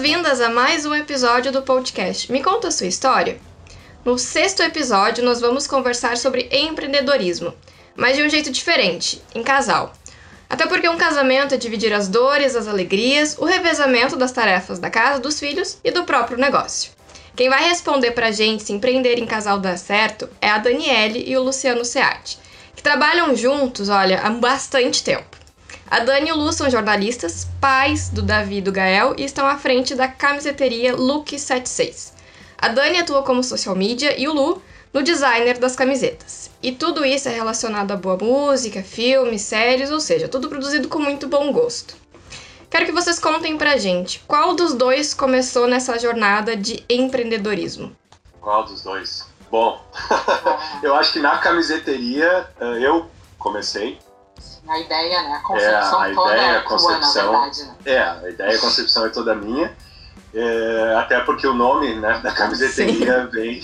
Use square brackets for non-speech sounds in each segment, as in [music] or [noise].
boas-vindas a mais um episódio do podcast Me Conta a Sua História. No sexto episódio, nós vamos conversar sobre empreendedorismo, mas de um jeito diferente, em casal. Até porque um casamento é dividir as dores, as alegrias, o revezamento das tarefas da casa, dos filhos e do próprio negócio. Quem vai responder pra gente se empreender em casal dá certo é a Daniele e o Luciano Seati, que trabalham juntos, olha, há bastante tempo. A Dani e o Lu são jornalistas, pais do Davi e do Gael e estão à frente da camiseteria Look 76. A Dani atua como social media e o Lu no designer das camisetas. E tudo isso é relacionado a boa música, filmes, séries, ou seja, tudo produzido com muito bom gosto. Quero que vocês contem pra gente qual dos dois começou nessa jornada de empreendedorismo. Qual dos dois? Bom, [laughs] eu acho que na camiseteria eh, eu comecei, a ideia, né? A concepção é, a toda ideia, a concepção, na verdade, né? É, a ideia, a concepção é toda minha. É, até porque o nome né, da camiseteria Sim. vem.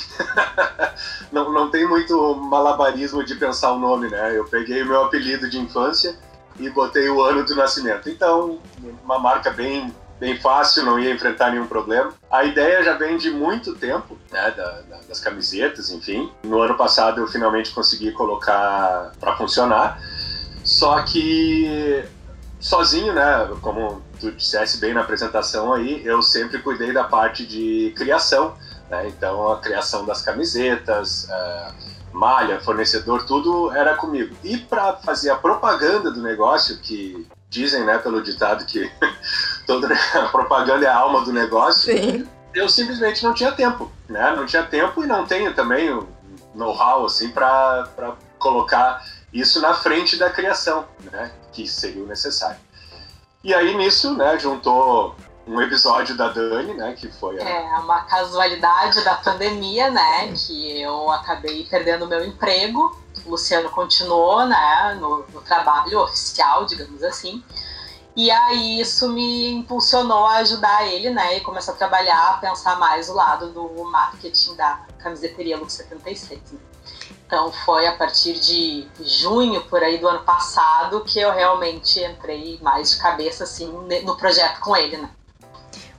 [laughs] não, não tem muito malabarismo de pensar o nome, né? Eu peguei o meu apelido de infância e botei o ano do nascimento. Então, uma marca bem, bem fácil, não ia enfrentar nenhum problema. A ideia já vem de muito tempo, né, da, da, das camisetas, enfim. No ano passado eu finalmente consegui colocar para funcionar. Só que sozinho, né? Como tu dissesse bem na apresentação aí, eu sempre cuidei da parte de criação, né? Então a criação das camisetas, uh, malha, fornecedor, tudo era comigo. E para fazer a propaganda do negócio, que dizem, né, pelo ditado que [laughs] toda a propaganda é a alma do negócio, Sim. eu simplesmente não tinha tempo, né? Não tinha tempo e não tenho também o know-how assim para colocar isso na frente da criação, né, que seria o necessário. E aí nisso, né, juntou um episódio da Dani, né, que foi a... É, uma casualidade da pandemia, né, que eu acabei perdendo meu emprego, o Luciano continuou, né, no, no trabalho oficial, digamos assim, e aí isso me impulsionou a ajudar ele, né, e começar a trabalhar, a pensar mais o lado do marketing da camiseteria Lux 76, né. Então foi a partir de junho por aí do ano passado que eu realmente entrei mais de cabeça assim no projeto com ele, né?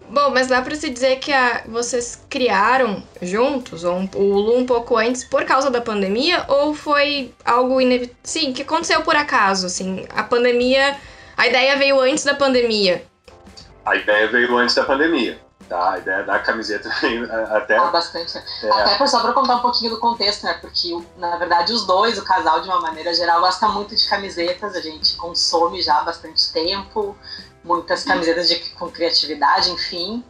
Bom, mas dá para se dizer que a, vocês criaram juntos, ou um, o Lu um pouco antes, por causa da pandemia, ou foi algo inevitável? Sim, que aconteceu por acaso, assim, a pandemia, a ideia veio antes da pandemia. A ideia veio antes da pandemia. Tá, a ideia da camiseta até. Ah, bastante. É. Até só para contar um pouquinho do contexto, né? Porque, na verdade, os dois, o casal, de uma maneira geral, gosta muito de camisetas. A gente consome já há bastante tempo, muitas camisetas de, com criatividade, enfim.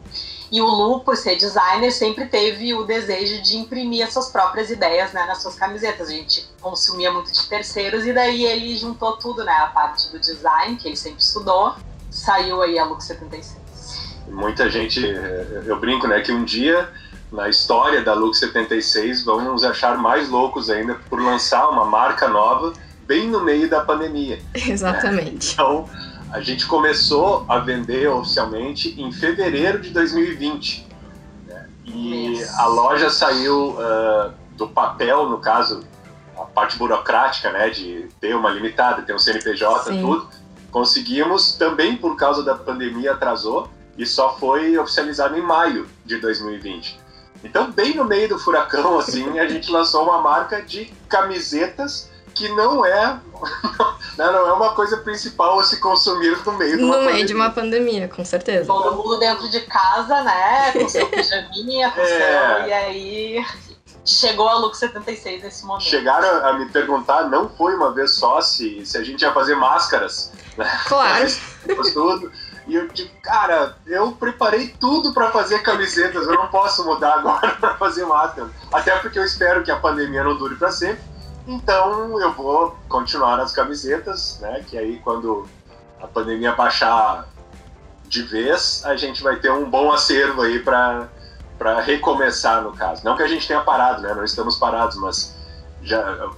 E o Lu, por ser designer, sempre teve o desejo de imprimir as suas próprias ideias né, nas suas camisetas. A gente consumia muito de terceiros e daí ele juntou tudo, né? A parte do design, que ele sempre estudou. Saiu aí a Look 76 muita gente, eu brinco, né, que um dia na história da Lux 76 vão nos achar mais loucos ainda por lançar uma marca nova bem no meio da pandemia. Exatamente. Né? Então, a gente começou a vender oficialmente em fevereiro de 2020. Né? E a loja saiu uh, do papel, no caso, a parte burocrática, né, de ter uma limitada, ter um CNPJ, Sim. tudo. Conseguimos, também por causa da pandemia, atrasou, e só foi oficializado em maio de 2020. Então, bem no meio do furacão, assim, a [laughs] gente lançou uma marca de camisetas que não é [laughs] não é uma coisa principal a se consumir no meio de uma no pandemia. meio de uma pandemia, com certeza. Todo mundo dentro de casa, né, com seu [laughs] pijaminha, com é... seu... e aí chegou a Lux 76 nesse momento. Chegaram a me perguntar, não foi uma vez só, se, se a gente ia fazer máscaras. Né? Claro. tudo. E eu digo, cara, eu preparei tudo para fazer camisetas, eu não posso mudar agora [laughs] para fazer máscara. Até porque eu espero que a pandemia não dure para sempre. Então eu vou continuar nas camisetas, né? Que aí quando a pandemia baixar de vez, a gente vai ter um bom acervo aí para para recomeçar no caso. Não que a gente tenha parado, né? Não estamos parados, mas já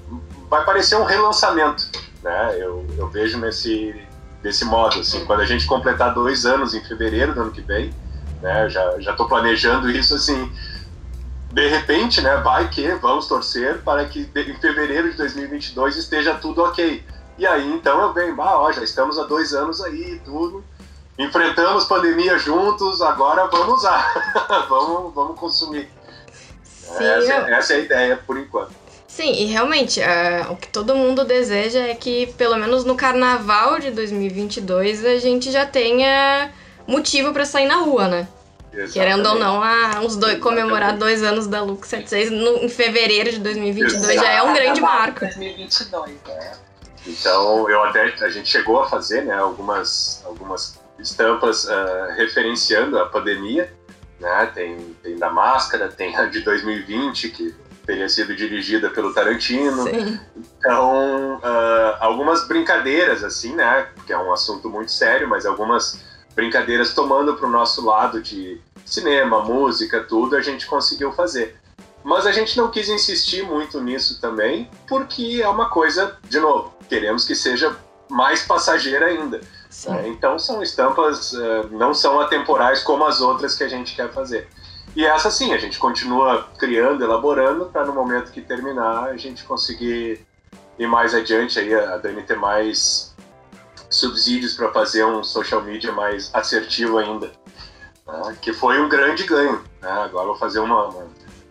vai parecer um relançamento, né? Eu, eu vejo nesse desse modo, assim, quando a gente completar dois anos em fevereiro do ano que vem, né, já já estou planejando isso assim, de repente, né, vai que vamos torcer para que em fevereiro de 2022 esteja tudo ok. E aí então eu venho, ah, ó, já estamos há dois anos aí, tudo. enfrentamos pandemia juntos, agora vamos usar, [laughs] vamos, vamos consumir. Essa, eu... essa é a ideia por enquanto. Sim, e realmente, uh, o que todo mundo deseja é que, pelo menos no carnaval de 2022, a gente já tenha motivo para sair na rua, né? Exatamente. Querendo ou não, há uns dois, comemorar dois anos da Lux 76 no, em fevereiro de 2022 Exato. já é um grande marco. 2022, é. Então, eu até, a gente chegou a fazer né, algumas, algumas estampas uh, referenciando a pandemia, né? Tem, tem da máscara, tem a de 2020, que teria sido dirigida pelo Tarantino. Sim. Então, uh, algumas brincadeiras, assim, né? Porque é um assunto muito sério, mas algumas brincadeiras tomando para o nosso lado de cinema, música, tudo, a gente conseguiu fazer. Mas a gente não quis insistir muito nisso também, porque é uma coisa, de novo, queremos que seja mais passageira ainda. É, então são estampas, uh, não são atemporais como as outras que a gente quer fazer. E essa sim, a gente continua criando, elaborando, para no momento que terminar a gente conseguir ir mais adiante, aí a Dani ter mais subsídios para fazer um social media mais assertivo ainda. Né? Que foi um grande ganho. Né? Agora vou fazer uma, uma,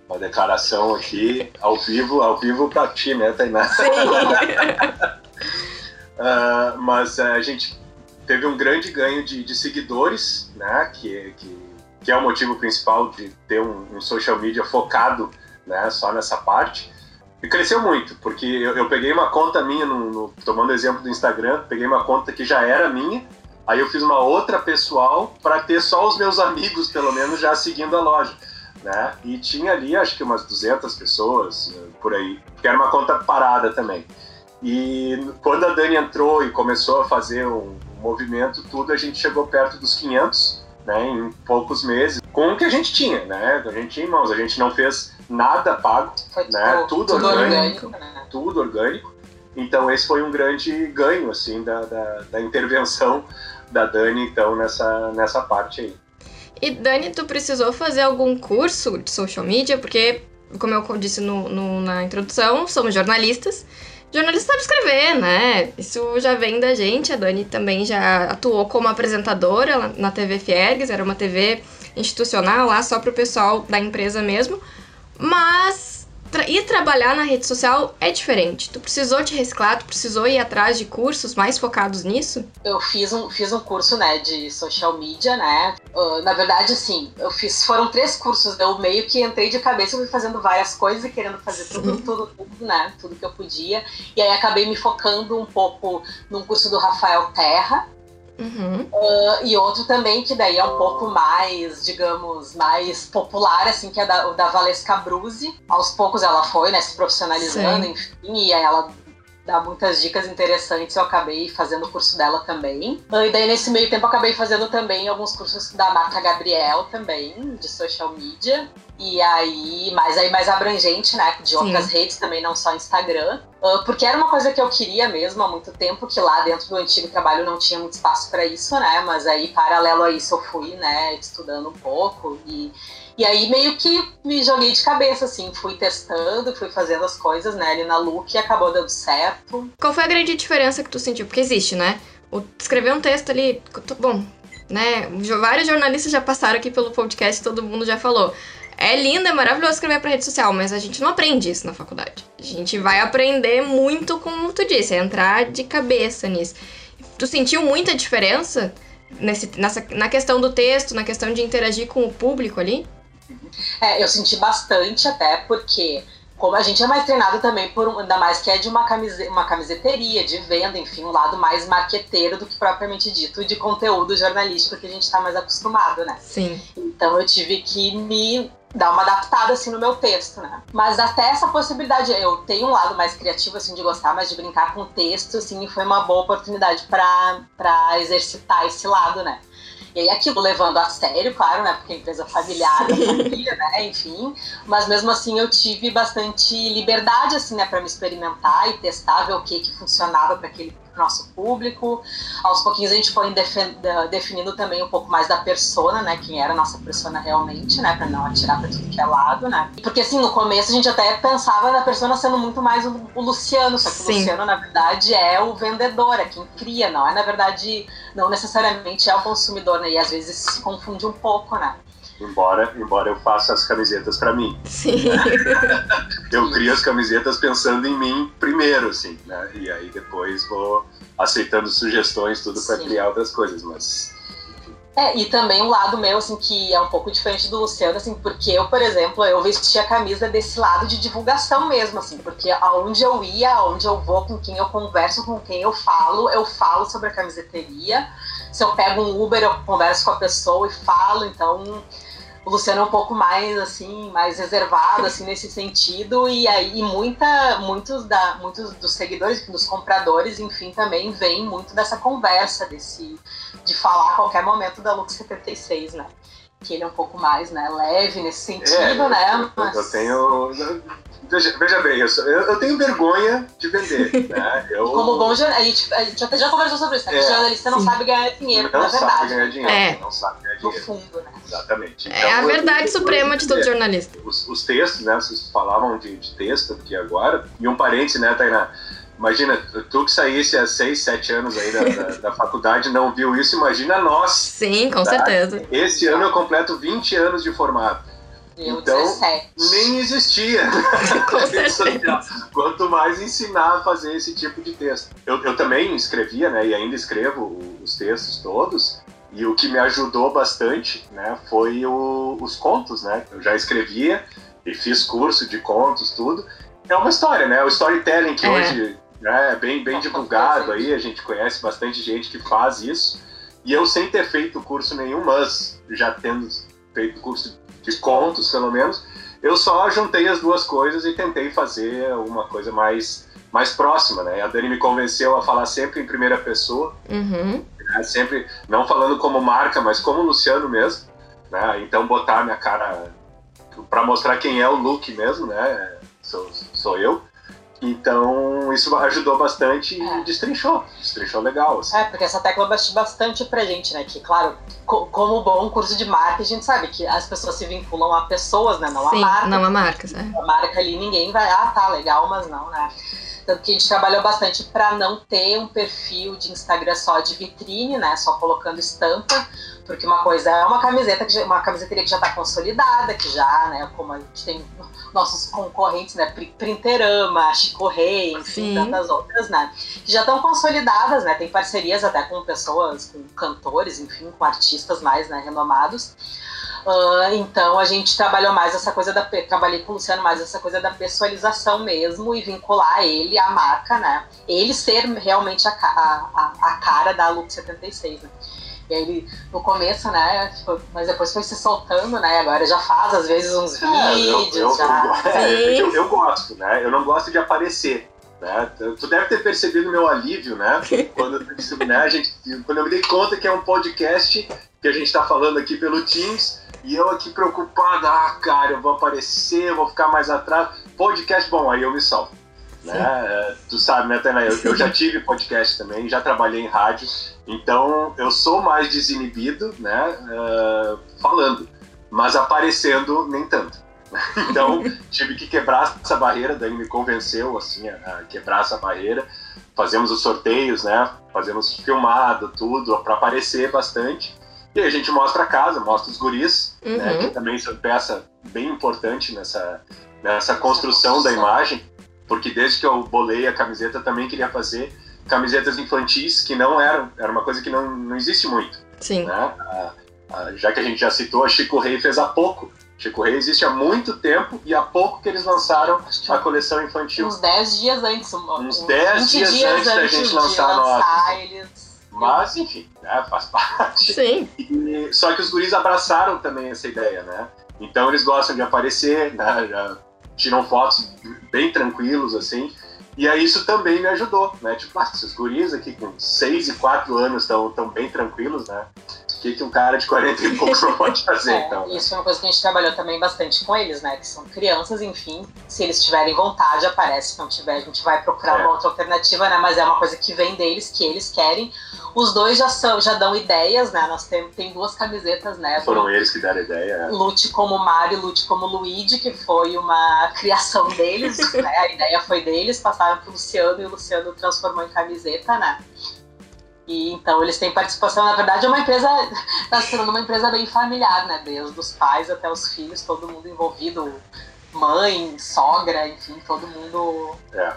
uma, declaração aqui ao vivo, ao vivo para ti, né, Tainá? Sim. uh, [laughs] mas uh, a gente teve um grande ganho de, de seguidores, né, que, que que é o motivo principal de ter um, um social media focado né, só nessa parte. E cresceu muito, porque eu, eu peguei uma conta minha, no, no, tomando exemplo do Instagram, peguei uma conta que já era minha, aí eu fiz uma outra pessoal para ter só os meus amigos, pelo menos, já seguindo a loja. Né? E tinha ali, acho que umas 200 pessoas por aí, que era uma conta parada também. E quando a Dani entrou e começou a fazer um movimento, tudo, a gente chegou perto dos 500 né, em poucos meses, com o que a gente tinha, né? A gente tinha em mãos, a gente não fez nada pago, foi né? Tudo, tudo orgânico, orgânico né? tudo orgânico. Então esse foi um grande ganho, assim, da, da, da intervenção da Dani, então, nessa, nessa parte aí. E Dani, tu precisou fazer algum curso de social media? Porque, como eu disse no, no, na introdução, somos jornalistas jornalista sabe escrever, né? Isso já vem da gente. A Dani também já atuou como apresentadora na TV Fiergues, era uma TV institucional lá só pro pessoal da empresa mesmo. Mas tra ir trabalhar na rede social é diferente. Tu precisou te reciclar, tu precisou ir atrás de cursos mais focados nisso? Eu fiz um, fiz um curso, né, de social media, né? Uh, na verdade, assim, eu fiz, foram três cursos. Eu meio que entrei de cabeça, fui fazendo várias coisas e querendo fazer tudo, tudo, tudo, né? Tudo que eu podia. E aí acabei me focando um pouco num curso do Rafael Terra, Uhum. Uh, e outro também que daí é um pouco mais, digamos, mais popular, assim, que é da, o da Valesca Bruzzi. Aos poucos ela foi, né, se profissionalizando, Sim. enfim, e aí ela dá muitas dicas interessantes. Eu acabei fazendo o curso dela também. E daí, nesse meio tempo, acabei fazendo também alguns cursos da Marta Gabriel também, de social media. E aí, mais aí mais abrangente, né? De outras Sim. redes também, não só Instagram. Uh, porque era uma coisa que eu queria mesmo há muito tempo, que lá dentro do antigo trabalho não tinha muito espaço para isso, né? Mas aí, paralelo a isso, eu fui, né, estudando um pouco. E, e aí meio que me joguei de cabeça, assim, fui testando, fui fazendo as coisas, né, ali na Look e acabou dando certo. Qual foi a grande diferença que tu sentiu? Porque existe, né? O, escrever um texto ali, bom, né? Vários jornalistas já passaram aqui pelo podcast, todo mundo já falou. É lindo, é maravilhoso escrever pra rede social, mas a gente não aprende isso na faculdade. A gente vai aprender muito, como tu disse, é entrar de cabeça nisso. Tu sentiu muita diferença nesse, nessa, na questão do texto, na questão de interagir com o público ali? É, eu senti bastante até porque como a gente é mais treinado também por ainda mais que é de uma, camise, uma camiseteria, de venda, enfim, um lado mais marqueteiro do que propriamente dito de conteúdo jornalístico que a gente está mais acostumado, né? Sim. Então eu tive que me dar uma adaptada assim no meu texto, né? Mas até essa possibilidade, eu tenho um lado mais criativo assim de gostar, mas de brincar com o texto, assim, foi uma boa oportunidade para exercitar esse lado, né? E aí aquilo levando a sério, claro, né? Porque a empresa familiar, da família, né? Enfim. Mas mesmo assim eu tive bastante liberdade, assim, né? Pra me experimentar e testar, ver o que que funcionava para aquele nosso público. Aos pouquinhos a gente foi definindo também um pouco mais da persona, né? Quem era a nossa persona realmente, né? Para não atirar para tudo que é lado, né? Porque assim, no começo a gente até pensava na persona sendo muito mais o, o Luciano, só que Sim. o Luciano, na verdade, é o vendedor, é quem cria, não é, na verdade, não necessariamente é o consumidor, né? E às vezes se confunde um pouco, né? Embora, embora eu faça as camisetas para mim. Sim. [laughs] eu crio as camisetas pensando em mim primeiro, assim, né? E aí depois vou aceitando sugestões, tudo para criar outras coisas, mas é, e também um lado meu, assim, que é um pouco diferente do Luciano, assim, porque eu, por exemplo, eu vesti a camisa desse lado de divulgação mesmo, assim, porque aonde eu ia, aonde eu vou, com quem eu converso, com quem eu falo, eu falo sobre a camiseteria. Se eu pego um Uber, eu converso com a pessoa e falo, então o Luciano é um pouco mais assim, mais reservado assim nesse sentido e aí e muita muitos da muitos dos seguidores, dos compradores, enfim, também vem muito dessa conversa desse de falar a qualquer momento da Lux 76, né? Que ele é um pouco mais, né, leve nesse sentido, é, né? Mas... Eu tenho Veja, veja bem, eu, eu, tenho vergonha de vender. [laughs] Né? Eu... Como bom jornalista, a gente, a gente até já conversou sobre isso, né? É, jornalista não sim. sabe ganhar dinheiro, não na verdade. Sabe ganhar dinheiro, é. Não sabe ganhar dinheiro. No fundo, né? Exatamente. Então, é a verdade suprema de todo jornalista. Os, os, textos, né? Vocês falavam de, de texto aqui agora. E um parênteses, né, Tainá? Imagina, tu que saísse há seis, sete anos aí da, da, da faculdade não viu isso, imagina nós. Sim, com tá? certeza. Esse ano eu completo 20 anos de formado. Eu então, 17. nem existia. [laughs] Com certeza. Quanto mais ensinar a fazer esse tipo de texto. Eu, eu também escrevia, né, e ainda escrevo os textos todos, e o que me ajudou bastante, né, foi o, os contos, né? Eu já escrevia e fiz curso de contos, tudo. É uma história, né? O storytelling que é. hoje é bem, bem divulgado aí, a gente conhece bastante gente que faz isso. E eu sem ter feito curso nenhum, mas já tendo feito curso de contos, pelo menos, eu só juntei as duas coisas e tentei fazer uma coisa mais, mais próxima, né? A Dani me convenceu a falar sempre em primeira pessoa, uhum. né? sempre não falando como marca, mas como Luciano mesmo, né? Então botar minha cara para mostrar quem é o Luke mesmo, né? Sou, sou eu. Então, isso [laughs] ajudou bastante e é. destrinchou. Destrinchou legal. Assim. É, porque essa tecla bate bastante pra gente, né? Que, claro, co como bom curso de marketing, a gente sabe que as pessoas se vinculam a pessoas, né? Não Sim, a marca. não a marcas, é. A marca ali, ninguém vai, ah, tá, legal, mas não, né? Tanto que a gente trabalhou bastante para não ter um perfil de Instagram só de vitrine, né? Só colocando estampa, porque uma coisa é uma camiseta, que já, uma camiseteria que já está consolidada, que já, né, como a gente tem nossos concorrentes, né, Printerama, Chico Rei, enfim, tantas outras, né, que já estão consolidadas, né, tem parcerias até com pessoas, com cantores, enfim, com artistas mais, né, renomados. Uh, então a gente trabalhou mais essa coisa da trabalhei com o Luciano mais essa coisa da pessoalização mesmo e vincular ele à marca, né? Ele ser realmente a, a, a cara da Look 76, né? E aí ele, no começo, né, tipo, mas depois foi se soltando, né, agora já faz às vezes uns é, vídeos, eu, eu, já... Eu, é, eu, eu, gosto, né, eu não gosto de aparecer, né, tu deve ter percebido o meu alívio, né, [laughs] quando, né, a gente, quando eu me dei conta que é um podcast que a gente está falando aqui pelo Teams, e eu aqui preocupado, ah, cara, eu vou aparecer, eu vou ficar mais atrás, podcast, bom, aí eu me salvo. Né? É, tu sabe, né, Tainá? Eu, eu, já [laughs] tive podcast também, já trabalhei em rádio, então eu sou mais desinibido, né, uh, falando, mas aparecendo nem tanto. [laughs] Então [laughs] tive que quebrar essa barreira, daí me convenceu assim a, a quebrar essa barreira. Fazemos os sorteios, né? Fazemos filmado, tudo, para aparecer bastante. E aí a gente mostra a casa, mostra os guris, né, uhum. né, que também são peça bem importante nessa, nessa construção da imagem porque desde que eu bolei a camiseta também queria fazer camisetas infantis que não eram, era uma coisa que não, não existe muito. Sim. Né? A, a, já que a gente já citou, a Chico Rei fez há pouco. Chico Rei existe há muito tempo e há pouco que eles lançaram a coleção infantil. Uns 10 dias antes. Uns 10 dias, dias, antes da gente lançar a nossa. Eles... Mas, enfim, né, faz parte. Sim. E, só que os guris abraçaram também essa ideia, né? Então eles gostam de aparecer, né? Já tiram fotos bem tranquilos, assim. E aí isso também me ajudou, né? Tipo, ah, esses guris aqui com 6 e 4 anos estão tão bem tranquilos, né? O que, que um cara de 40 e poucos [laughs] pode fazer, é, então? Né? Isso é uma coisa que a gente trabalhou também bastante com eles, né? Que são crianças, enfim. Se eles tiverem vontade, aparece. Se não tiver, a gente vai procurar É. uma outra alternativa, né? Mas é uma coisa que vem deles, que eles querem. Os dois já, são, já dão ideias, né? Nós temos tem duas camisetas, né? Foram eles que deram a ideia. é. Lute como Mario, Lute como Luigi, que foi uma [laughs] criação deles, né? A ideia foi deles, passaram pro Luciano e o Luciano transformou em camiseta, né? E então eles têm participação, na verdade é uma empresa, tá se tornando uma empresa bem familiar, né? Desde os pais até os filhos, todo mundo envolvido, mãe, sogra, enfim, todo mundo. É.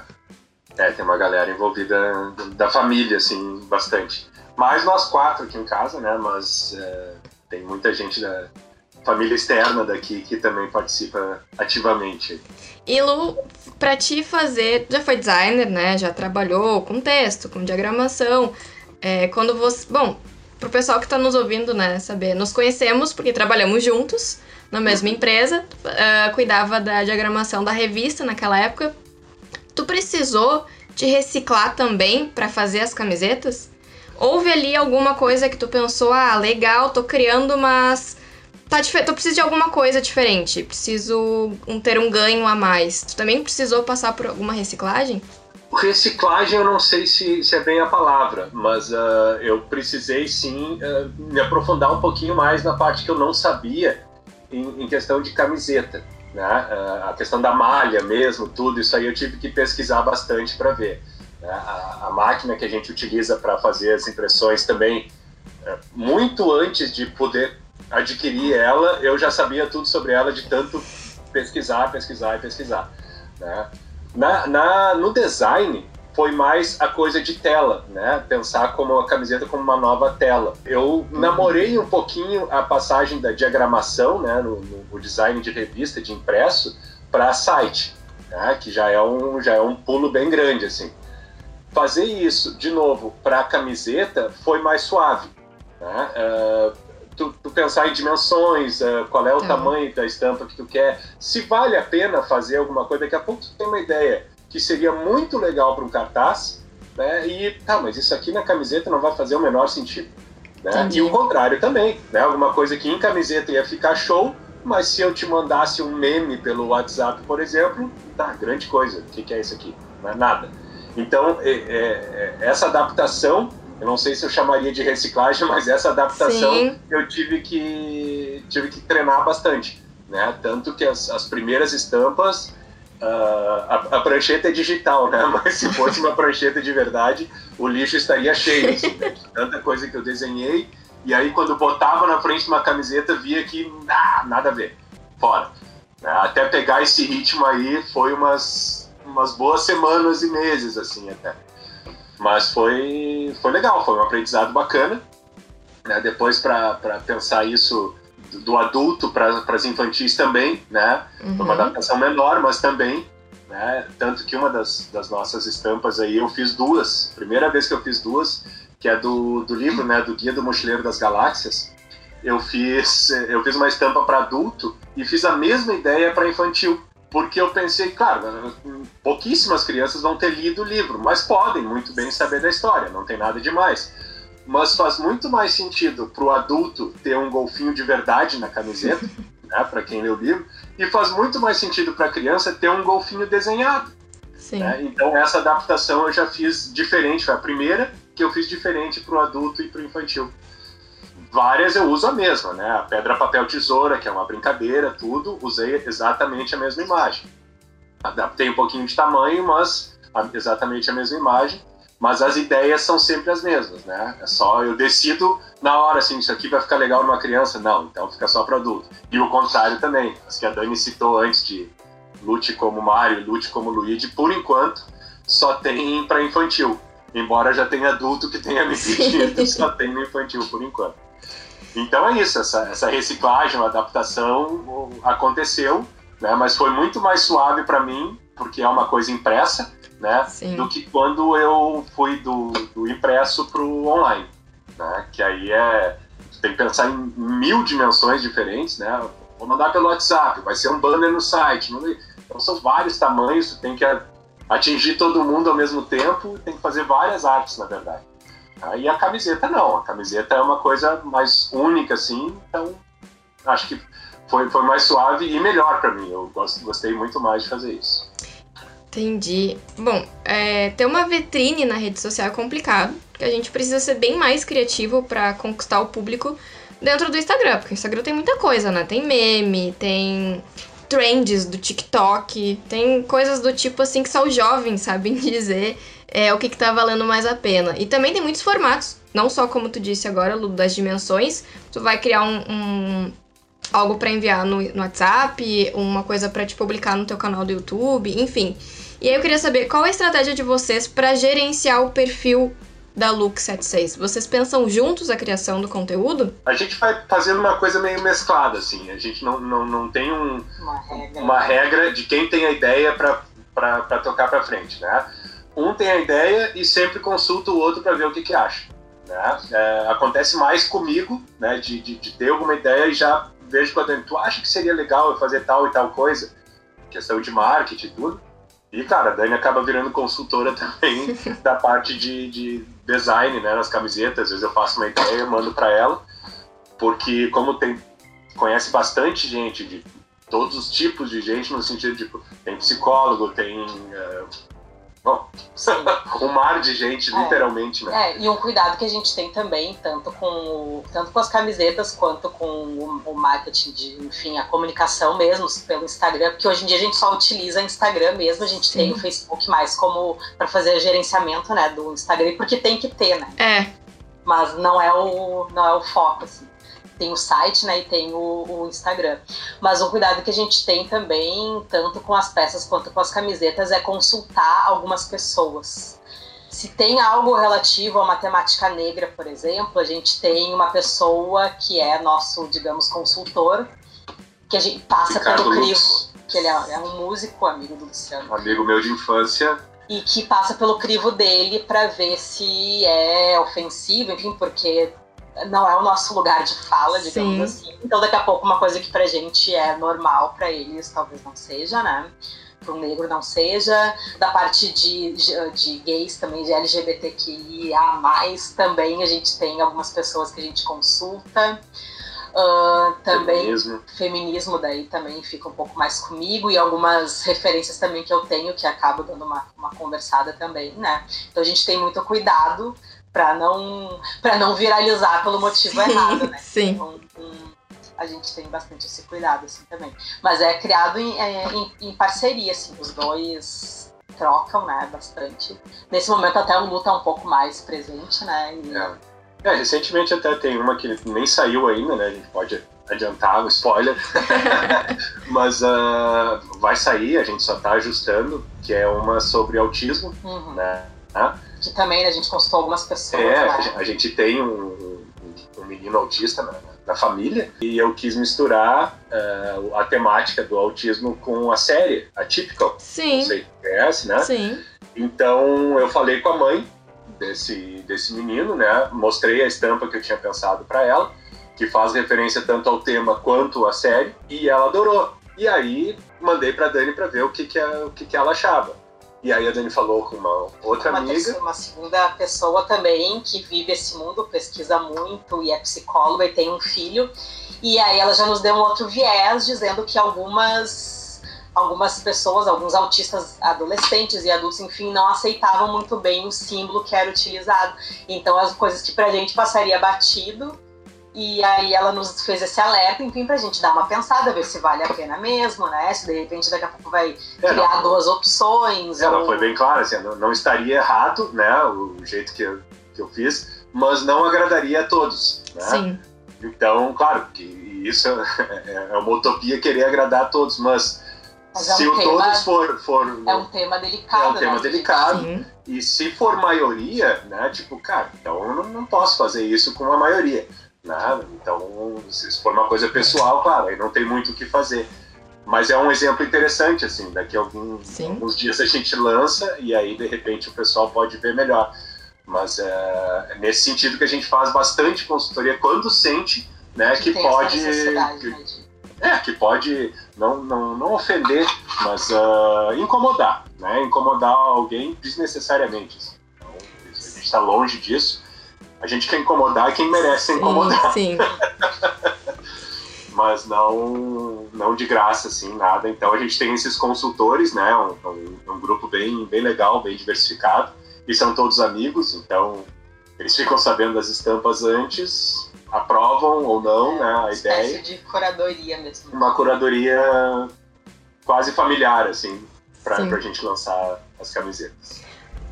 É, tem uma galera envolvida da família, assim, bastante. Mais nós quatro aqui em casa, né? Mas é, tem muita gente da família externa daqui que também participa ativamente. E Lu, pra te fazer, já foi designer, né? Já trabalhou com texto, com diagramação. É, quando você. Bom, pro pessoal que tá nos ouvindo, né, saber, nos conhecemos porque trabalhamos juntos na mesma empresa. ah, cuidava da diagramação da revista naquela época. Tu precisou te reciclar também pra fazer as camisetas? Houve ali alguma coisa que tu pensou, ah, legal, tô criando, mas tá dife- tu precisa de alguma coisa diferente, preciso um, ter um ganho a mais. Tu também precisou passar por alguma reciclagem? Reciclagem eu não sei se, se é bem a palavra, mas ah, eu precisei sim ah, me aprofundar um pouquinho mais na parte que eu não sabia em, em questão de camiseta. Né? Ah, a questão da malha mesmo, tudo isso aí eu tive que pesquisar bastante para ver. né? A, a máquina que a gente utiliza para fazer as impressões também, muito antes de poder adquirir ela, eu já sabia tudo sobre ela de tanto pesquisar, pesquisar e pesquisar. Né? Na, na- no design foi mais a coisa de tela, né? Pensar como a camiseta como uma nova tela. Eu namorei um pouquinho a passagem da diagramação, né? No, no- design de revista, de impresso, para site, né? Que já é um já é um pulo bem grande assim. Fazer isso de novo para a camiseta foi mais suave, né? Ah, tu, tu pensar em dimensões, ah, qual é o Tá. tamanho da estampa que tu quer, se vale a pena fazer alguma coisa, daqui a pouco tu tem uma ideia que seria muito legal para um cartaz, né? E tá, mas isso aqui na camiseta não vai fazer o menor sentido, né? E o contrário também, né? Alguma coisa que em camiseta ia ficar show, mas se eu te mandasse um meme pelo WhatsApp, por exemplo, tá, grande coisa. O que, que é isso aqui? Não é nada. Então, é- é- é- essa adaptação, eu não sei se eu chamaria de reciclagem, [laughs] mas essa adaptação Sim. eu tive que tive que treinar bastante, né? Tanto que as, as primeiras estampas ah, a, a prancheta é digital, né? [laughs] Mas se fosse uma prancheta de verdade, o lixo estaria cheio, assim, né? Tanta coisa que eu desenhei. E aí, quando botava na frente de uma camiseta, via que ah, nada a ver, fora. né? Até pegar esse ritmo aí, foi umas, umas boas semanas e meses, assim, até. Mas foi, foi legal, foi um aprendizado bacana. Né? Depois, para pensar isso do, adulto para as infantis também, né? Foi uma Uhum. adaptação menor, mas também, né? Tanto que uma das, das nossas estampas aí eu fiz duas. Primeira vez que eu fiz duas, que é do, do livro, né? Do Guia do Mochileiro das Galáxias. Eu fiz, eu fiz uma estampa para adulto e fiz a mesma ideia para infantil. Porque eu pensei, claro, pouquíssimas crianças vão ter lido o livro, mas podem muito bem saber da história, não tem nada demais. Mas faz muito mais sentido para o adulto ter um golfinho de verdade na camiseta, [laughs] né, para quem lê o livro, e faz muito mais sentido para a criança ter um golfinho desenhado. Sim. né? Então essa adaptação eu já fiz diferente, foi a primeira que eu fiz diferente para o adulto e para o infantil. Várias eu uso a mesma, né? A pedra, papel, tesoura, que é uma brincadeira, tudo, usei exatamente a mesma imagem. Adaptei um pouquinho de tamanho, mas exatamente a mesma imagem. Mas as ideias são sempre as mesmas, né? É só eu decido na hora, assim, isso aqui vai ficar legal numa criança? Não, então fica só para adulto. E o contrário também. As que a Dani citou antes de lute como Mario, lute como Luigi, por enquanto só tem para infantil. Embora já tenha adulto que tenha me pedido, só tem no infantil por enquanto. Então é isso, essa, essa reciclagem, a adaptação aconteceu, né? Mas foi muito mais suave para mim, porque é uma coisa impressa, né? Sim. Do que quando eu fui do, do impresso pro online, né? Que aí é tem que pensar em mil dimensões diferentes, né? Vou mandar pelo WhatsApp, vai ser um banner no site, então são vários tamanhos, tem que atingir todo mundo ao mesmo tempo, tem que fazer várias artes, na verdade. Né? E a camiseta não, a camiseta é uma coisa mais única, assim, então acho que foi, foi mais suave e melhor para mim. Eu gostei muito mais de fazer isso. Entendi. Bom, é, ter uma vitrine na rede social é complicado, porque a gente precisa ser bem mais criativo para conquistar o público dentro do Instagram, porque o Instagram tem muita coisa, né? Tem meme, tem trends do TikTok, tem coisas do tipo assim que só os jovens sabem [laughs] dizer é, o que, que tá valendo mais a pena. E também tem muitos formatos, não só como tu disse agora, Lu, das dimensões. Tu vai criar um, um algo para enviar no, no, WhatsApp, uma coisa para te publicar no teu canal do YouTube, enfim. E aí eu queria saber qual é a estratégia de vocês para gerenciar o perfil da Look 76? Vocês pensam juntos a criação do conteúdo? A gente vai fazendo uma coisa meio mesclada, assim. A gente não, não, não tem um, uma, regra. uma regra de quem tem a ideia para tocar para frente, né? Um tem a ideia e sempre consulta o outro para ver o que, que acha. Né? É, acontece mais comigo, né? De, de, de, ter alguma ideia e já vejo quando tu acha que seria legal eu fazer tal e tal coisa, questão de marketing e tudo. E, cara, a Dani acaba virando consultora [laughs] também [laughs] da parte de, de design, né, nas camisetas. Às vezes eu faço uma ideia, mando para ela, porque como tem conhece bastante gente de todos os tipos de gente no sentido de tipo, tem psicólogo, tem uh, [laughs] um mar de gente, é, literalmente, né? É, e um cuidado que a gente tem também, tanto com, tanto com as camisetas quanto com o, o, marketing, de, enfim, a comunicação mesmo pelo Instagram, porque hoje em dia a gente só utiliza Instagram mesmo, a gente Sim. tem o Facebook mais como para fazer gerenciamento, né, do Instagram, porque tem que ter, né? É. Mas não é o, não é o foco, assim tem o site, né, e tem o, o, Instagram. Mas um cuidado que a gente tem também, tanto com as peças quanto com as camisetas, é consultar algumas pessoas. Se tem algo relativo a uma temática negra, por exemplo, a gente tem uma pessoa que é nosso, digamos, consultor, que a gente passa Ricardo pelo crivo, que ele é, é um músico, amigo do Luciano. Amigo meu de infância, e que passa pelo crivo dele para ver se é ofensivo, enfim, porque não é o nosso lugar de fala, digamos Sim. assim. Então, daqui a pouco, uma coisa que pra gente é normal, para eles talvez não seja, né? Para um negro não seja. Da parte de, de, de gays também, de LGBTQIA, também a gente tem algumas pessoas que a gente consulta. Uh, também feminismo. feminismo daí também fica um pouco mais comigo e algumas referências também que eu tenho que acabo dando uma, uma conversada também, né? Então a gente tem muito cuidado para não para não viralizar pelo motivo sim, errado, né? [laughs] Sim. Então, um, a gente tem bastante esse cuidado assim também. Mas é criado em, é, em, em, parceria, assim, os dois trocam, né, bastante. Nesse momento até o Lu tá um pouco mais presente, né? E... É. é. recentemente até tem uma que nem saiu ainda, né? A gente pode adiantar o spoiler. [laughs] Mas uh, vai sair, a gente só tá ajustando, que é uma sobre autismo, uhum. né? Que também né, a gente consultou algumas pessoas. É, né? a gente tem um, um menino autista na, na, família e eu quis misturar uh, a temática do autismo com a série, a Typical. Sim. Não sei se conhece, né? Sim. Então eu falei com a mãe desse, desse menino, né? Mostrei a estampa que eu tinha pensado para ela, que faz referência tanto ao tema quanto à série, e ela adorou. E aí mandei para Dani para ver o que, que, a, o que, que ela achava. E aí a Dani falou com uma outra uma amiga. Uma segunda pessoa também que vive esse mundo, pesquisa muito e é psicóloga e tem um filho. E aí ela já nos deu um outro viés, dizendo que algumas algumas pessoas, alguns autistas adolescentes e adultos, enfim, não aceitavam muito bem o símbolo que era utilizado. Então as coisas que pra gente passaria batido, e aí ela nos fez esse alerta, enfim, pra gente dar uma pensada, ver se vale a pena mesmo, né? Se de repente daqui a pouco vai é, criar não, duas opções. É, ou... Foi bem claro, assim, não, não, estaria errado, né? O jeito que eu, que eu fiz, mas não agradaria a todos, né? Sim. Então, claro, que isso é, é uma utopia querer agradar a todos, mas, mas é um se tema, todos for, for. É um tema delicado. É um tema né, delicado. Sim. E se for maioria, né? Tipo, cara, então eu não, não posso fazer isso com a maioria nada. Então, se for uma coisa pessoal, claro, aí não tem muito o que fazer. Mas é um exemplo interessante, assim, daqui a alguns, alguns dias a gente lança e aí, de repente, o pessoal pode ver melhor. Mas é, é nesse sentido que a gente faz bastante consultoria quando sente né, que, que pode. Que, né, é, que pode não, não, não ofender, mas uh, incomodar, né? Incomodar alguém desnecessariamente. Assim. Então, a gente está longe disso. A gente quer incomodar quem merece ser incomodado. Sim. [laughs] Mas não, não de graça, assim, nada. Então a gente tem esses consultores, né? Um, um, um grupo bem, bem legal, bem diversificado. E são todos amigos, então eles ficam sabendo das estampas antes, aprovam ou não, é, né, a uma ideia. de curadoria mesmo. Uma curadoria quase familiar, assim, pra, pra gente lançar as camisetas.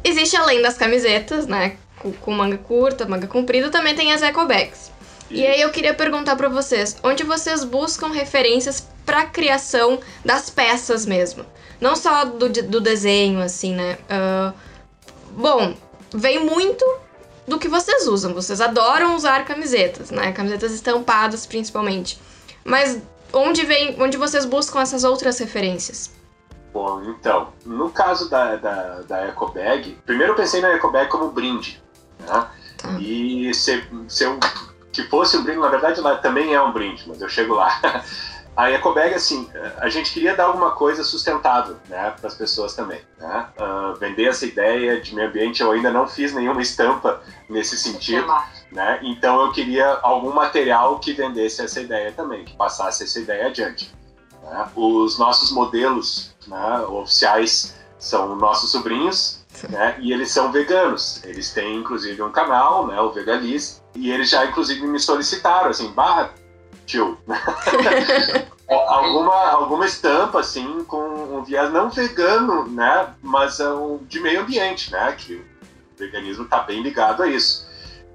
Existe além das camisetas, né, com, manga curta, manga comprida, também tem as eco bags. E aí eu queria perguntar para vocês, onde vocês buscam referências para criação das peças mesmo? Não só do, do desenho, assim, né? Uh, bom, vem muito do que vocês usam. Vocês adoram usar camisetas, né? Camisetas estampadas, principalmente. Mas onde vem, onde vocês buscam essas outras referências? Bom, então, no caso da, da, da Eco Bag, primeiro eu pensei na Eco Bag como brinde, né? Tá. E ser, ser um que fosse um brinde, na verdade ela também é um brinde, mas eu chego lá. [laughs] A EcoBag, assim, a gente queria dar alguma coisa sustentável, né, para as pessoas também, né? Uh, vender essa ideia de meio ambiente, eu ainda não fiz nenhuma estampa nesse sentido, né? Então eu queria algum material que vendesse essa ideia também, que passasse essa ideia adiante. Né? Os nossos modelos né, oficiais são nossos sobrinhos, né? E eles são veganos. Eles têm inclusive um canal, né, o Vegalize, e eles já, inclusive, me solicitaram, assim, bah, tio, [laughs] alguma, alguma estampa, assim, com um viés não vegano, né, mas um, de meio ambiente, né, que o veganismo está bem ligado a isso.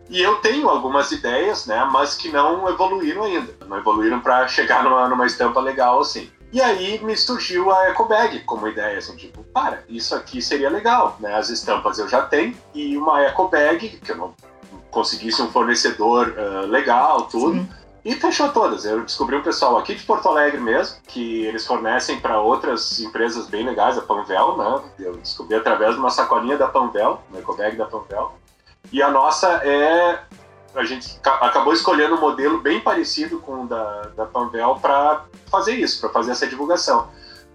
E eu tenho algumas ideias, né, mas que não evoluíram ainda, não evoluíram para chegar numa, numa estampa legal, assim. E aí me surgiu a EcoBag como ideia, assim, tipo, para, isso aqui seria legal, né? As estampas eu já tenho, e uma EcoBag, que eu não conseguisse um fornecedor uh, legal, tudo. Sim. E fechou todas. Eu descobri um pessoal aqui de Porto Alegre mesmo, que eles fornecem para outras empresas bem legais, a Panvel, né? Eu descobri através de uma sacolinha da Panvel, uma ecobag da Panvel. E a nossa é. A gente acabou escolhendo um modelo bem parecido com o da, da Panvel para fazer isso, para fazer essa divulgação.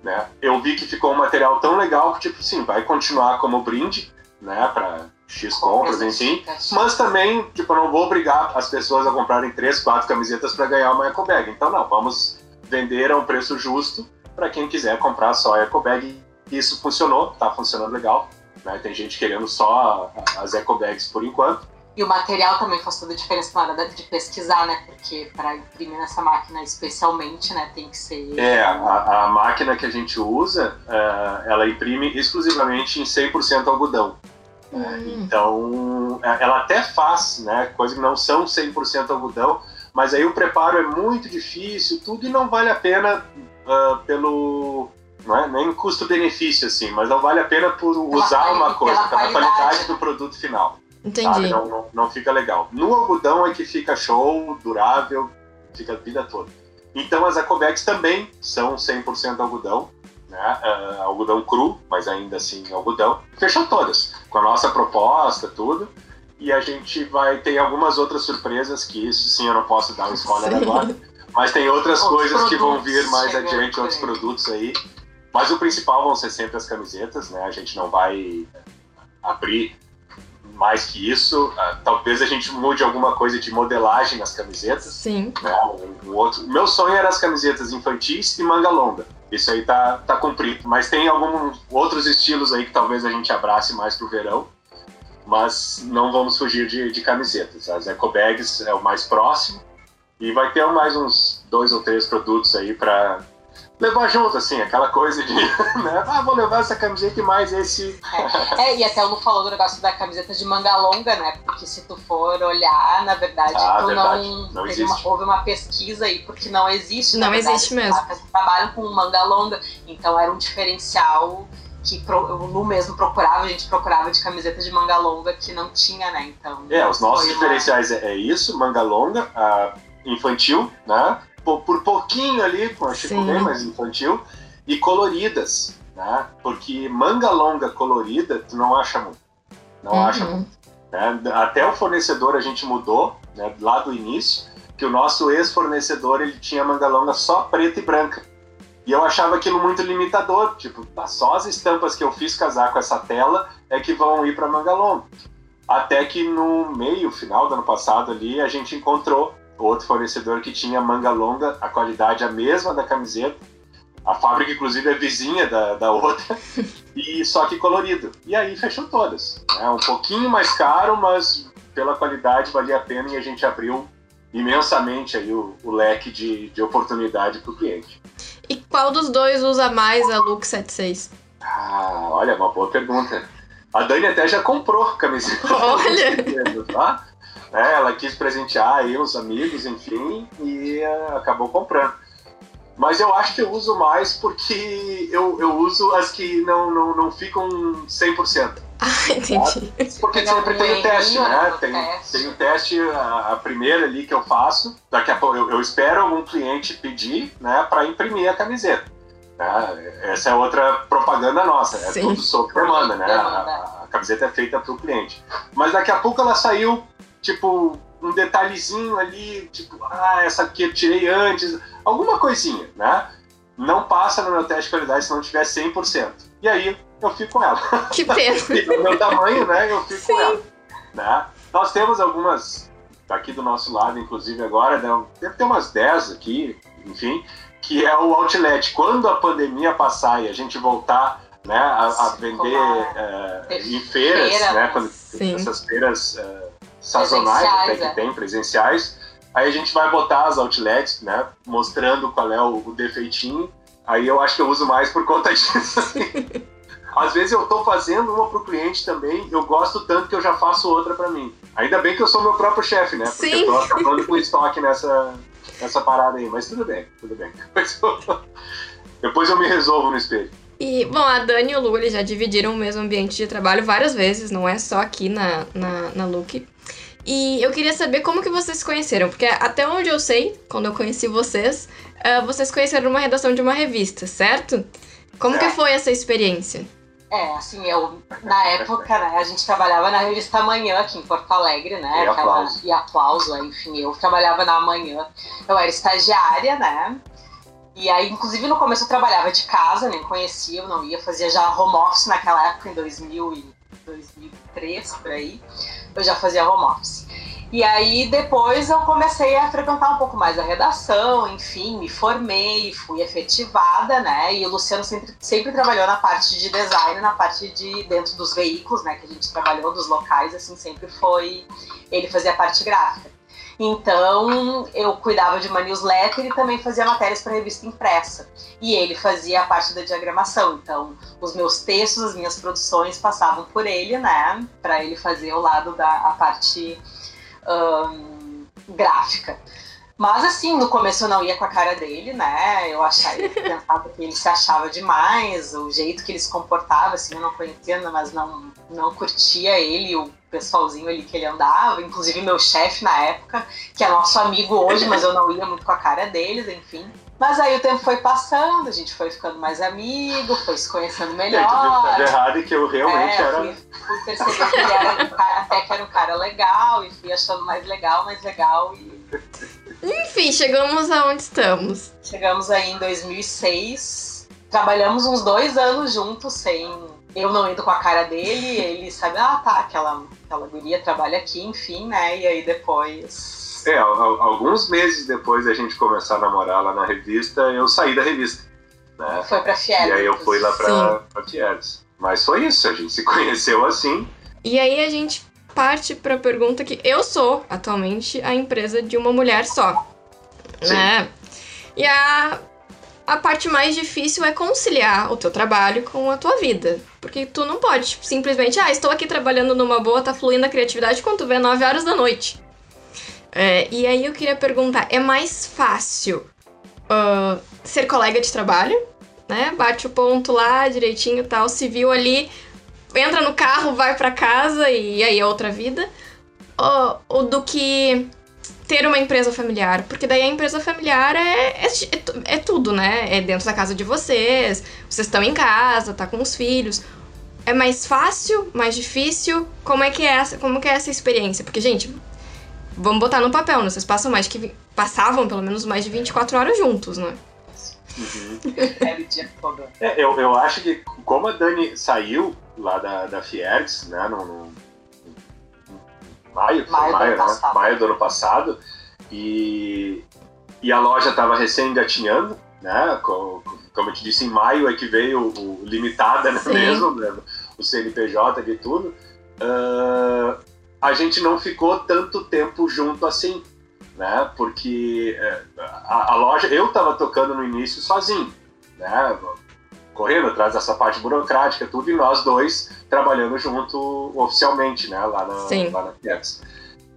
Né? Eu vi que ficou um material tão legal que, tipo, sim, vai continuar como brinde, né, para X compras, enfim. Mas também, tipo, eu não vou obrigar as pessoas a comprarem três, quatro camisetas para ganhar uma ecobag. Então, não, vamos vender a um preço justo para quem quiser comprar só a ecobag. Isso funcionou, tá funcionando legal. Né? Tem gente querendo só as ecobags por enquanto. E o material também faz toda a diferença na hora de pesquisar, né? Porque para imprimir nessa máquina especialmente, né, tem que ser. É, a, a máquina que a gente usa, uh, ela imprime exclusivamente em 100% algodão. Hum. Então, é, ela até faz, né, coisas que não são 100% algodão, mas aí o preparo é muito difícil, tudo e não vale a pena uh, pelo não é nem custo-benefício assim, mas não vale a pena por usar uma coisa pela qualidade. qualidade do produto final. Entendi. Não, não, não, fica legal. No algodão é que fica show, durável, fica a vida toda. Então as Acobex também são 100% algodão né? Uh, algodão cru, mas ainda assim algodão. Fechou todas, com a nossa proposta, tudo. E a gente vai ter algumas outras surpresas que isso sim eu não posso dar um spoiler sim. agora. Mas tem outras outros coisas que vão vir mais adiante, outros produtos aí. Mas o principal vão ser sempre as camisetas, né? A gente não vai abrir mais que isso. Uh, talvez a gente mude alguma coisa de modelagem nas camisetas. Sim. Né? Um, um outro. Meu sonho era as camisetas infantis e manga longa. Isso aí tá, tá cumprido. Mas tem alguns outros estilos aí que talvez a gente abrace mais pro verão. Mas não vamos fugir de, de camisetas. As ecobags é o mais próximo. E vai ter mais uns dois ou três produtos aí para levar junto, assim, aquela coisa de, [laughs] né? Ah, vou levar essa camiseta e mais esse. É, é, e até o Lu falou do negócio da camiseta de manga longa, né? Porque se tu for olhar, na verdade, ah, tu verdade. não. não existe. Uma, houve uma pesquisa aí, porque não existe. Não verdade, existe mesmo. trabalham com manga longa, então era um diferencial que o Lu mesmo procurava, a gente procurava de camiseta de manga longa que não tinha, né? Então. É, os nossos diferenciais uma... é, é, isso, manga longa, a infantil, né? Por, pouquinho ali, com a chikungunya mais infantil, e coloridas, né? Porque manga longa colorida, tu não acha muito. Não uhum. acha muito. Né? Até o fornecedor a gente mudou, né, lá do início, que o nosso ex-fornecedor ele tinha manga longa só preta e branca. E eu achava aquilo muito limitador, tipo, tá, só as estampas que eu fiz casar com essa tela é que vão ir para manga longa. Até que no meio, final do ano passado ali, a gente encontrou outro fornecedor que tinha manga longa, a qualidade a mesma da camiseta. A fábrica, inclusive, é vizinha da, da outra, [laughs] e só que colorido. E aí fechou todas. É um pouquinho mais caro, mas pela qualidade valia a pena e a gente abriu imensamente aí o, o leque de, de oportunidade para o cliente. E qual dos dois usa mais a Look 76? Ah, olha, uma boa pergunta. A Dani até já comprou camiseta. Olha! [laughs] Tá? É, ela quis presentear aí os amigos, enfim, e uh, acabou comprando. Mas eu acho que eu uso mais porque eu, eu uso as que não, não, não ficam 100%. Ah, [laughs] entendi. Porque sempre tem o teste, né? Tem, tem o teste, a, a, primeira ali que eu faço. Daqui a pouco eu, eu espero algum cliente pedir, né, para imprimir a camiseta. Né? Essa é outra propaganda nossa, é Sim. tudo sob demanda, né? A, a camiseta é feita para o cliente. Mas daqui a pouco ela saiu, tipo, um detalhezinho ali, tipo, ah, essa aqui eu tirei antes, alguma coisinha, né? Não passa no meu teste de qualidade se não tiver 100%. E aí eu fico com ela. [laughs] Que pena. [laughs] o meu tamanho, né? Eu fico Sim. com ela. Né? Nós temos algumas, aqui do nosso lado, inclusive agora, né? deve ter umas 10 aqui, enfim, que é o outlet. Quando a pandemia passar e a gente voltar né, a, a vender é, em feiras, feira, né? Quando, essas feiras é, sazonais até que é. tem, presenciais, aí a gente vai botar as outlets, né? Mostrando qual é o, o defeitinho. Aí eu acho que eu uso mais por conta [laughs] disso. Às vezes eu estou fazendo uma para o cliente também, eu gosto tanto que eu já faço outra para mim. Ainda bem que eu sou meu próprio chefe, né? Porque Sim. eu tô acabando com estoque nessa, nessa parada aí. Mas tudo bem, tudo bem. [laughs] Depois eu, depois eu me resolvo no espelho. E, bom, a Dani e o Lu já dividiram o mesmo ambiente de trabalho várias vezes, não é só aqui na, na, na Look. E eu queria saber como que vocês se conheceram, porque até onde eu sei, quando eu conheci vocês, uh, vocês conheceram numa redação de uma revista, certo? Como é. que foi essa experiência? É, assim, eu, na época, né, a gente trabalhava na revista Manhã aqui em Porto Alegre, né? E aplauso. e aplauso, enfim, eu trabalhava na Manhã. Eu era estagiária, né? E aí, inclusive, no começo eu trabalhava de casa, nem conhecia, eu não ia, fazia já home office naquela época, em 2000 e 2003, por aí, eu já fazia home office. E aí depois eu comecei a frequentar um pouco mais a redação, enfim, me formei, fui efetivada, né? E o Luciano sempre, sempre trabalhou na parte de design, na parte de dentro dos veículos, né? Que a gente trabalhou, dos locais, assim, sempre foi. Ele fazia a parte gráfica. Então, eu cuidava de uma newsletter e também fazia matérias para revista impressa. E ele fazia a parte da diagramação. Então, os meus textos, as minhas produções passavam por ele, né? Para ele fazer o lado da a parte um, gráfica. Mas assim, no começo eu não ia com a cara dele, né? Eu achava, eu pensava que ele se achava demais, o jeito que ele se comportava, assim, eu não conhecia, mas não, não curtia ele, o pessoalzinho ali que ele andava, inclusive meu chefe na época, que é nosso amigo hoje, mas eu não ia muito com a cara deles, enfim. Mas aí o tempo foi passando, a gente foi ficando mais amigo, foi se conhecendo melhor. É, errado e que eu realmente é, era. Fui, fui percebendo que ele era um cara, até que era um cara legal, e fui achando mais legal, mais legal. E... Enfim, chegamos aonde estamos. Chegamos aí em 2006. Trabalhamos uns dois anos juntos, sem eu não indo com a cara dele, ele sabe, ah tá, aquela, aquela guria trabalha aqui, enfim, né? E aí depois é, alguns meses depois da gente começar a namorar lá na revista, eu saí da revista. Né? Foi pra Fieres. E aí eu fui lá pra, pra Fieres. Mas foi isso, a gente se [laughs] conheceu assim. E aí a gente parte pra pergunta que eu sou atualmente a empresa de uma mulher só. Sim. Né? E a, a parte mais difícil é conciliar o teu trabalho com a tua vida. Porque tu não pode simplesmente, ah, estou aqui trabalhando numa boa, tá fluindo a criatividade quando tu vê 9 horas da noite. É, e aí eu queria perguntar, é mais fácil uh, ser colega de trabalho, né? Bate o ponto lá direitinho tal, se viu ali, entra no carro, vai para casa e aí é outra vida. Ou, ou, do que ter uma empresa familiar, porque daí a empresa familiar é, é, é, é tudo, né? É dentro da casa de vocês, vocês estão em casa, tá com os filhos. É mais fácil, mais difícil? Como é que é essa, como que é essa experiência? Porque, gente, vamos botar no papel, né? Vocês passam mais que. Passavam pelo menos mais de 24 horas juntos, né? Uhum. é, eu, eu acho que como a Dani saiu lá da, da Fiergs, né, no, no, maio, maio, maio, do, né? maio do ano passado. E, e a loja estava recém engatinhando, né? Como, como eu te disse, em maio é que veio o, o limitada né, mesmo, né? o CNPJ e tudo. Uh, a gente não ficou tanto tempo junto assim, né? Porque é, a, a loja, eu estava tocando no início sozinho, né? Correndo atrás dessa parte burocrática, tudo, e nós dois trabalhando junto oficialmente, né? Lá na, Sim. lá na Piex.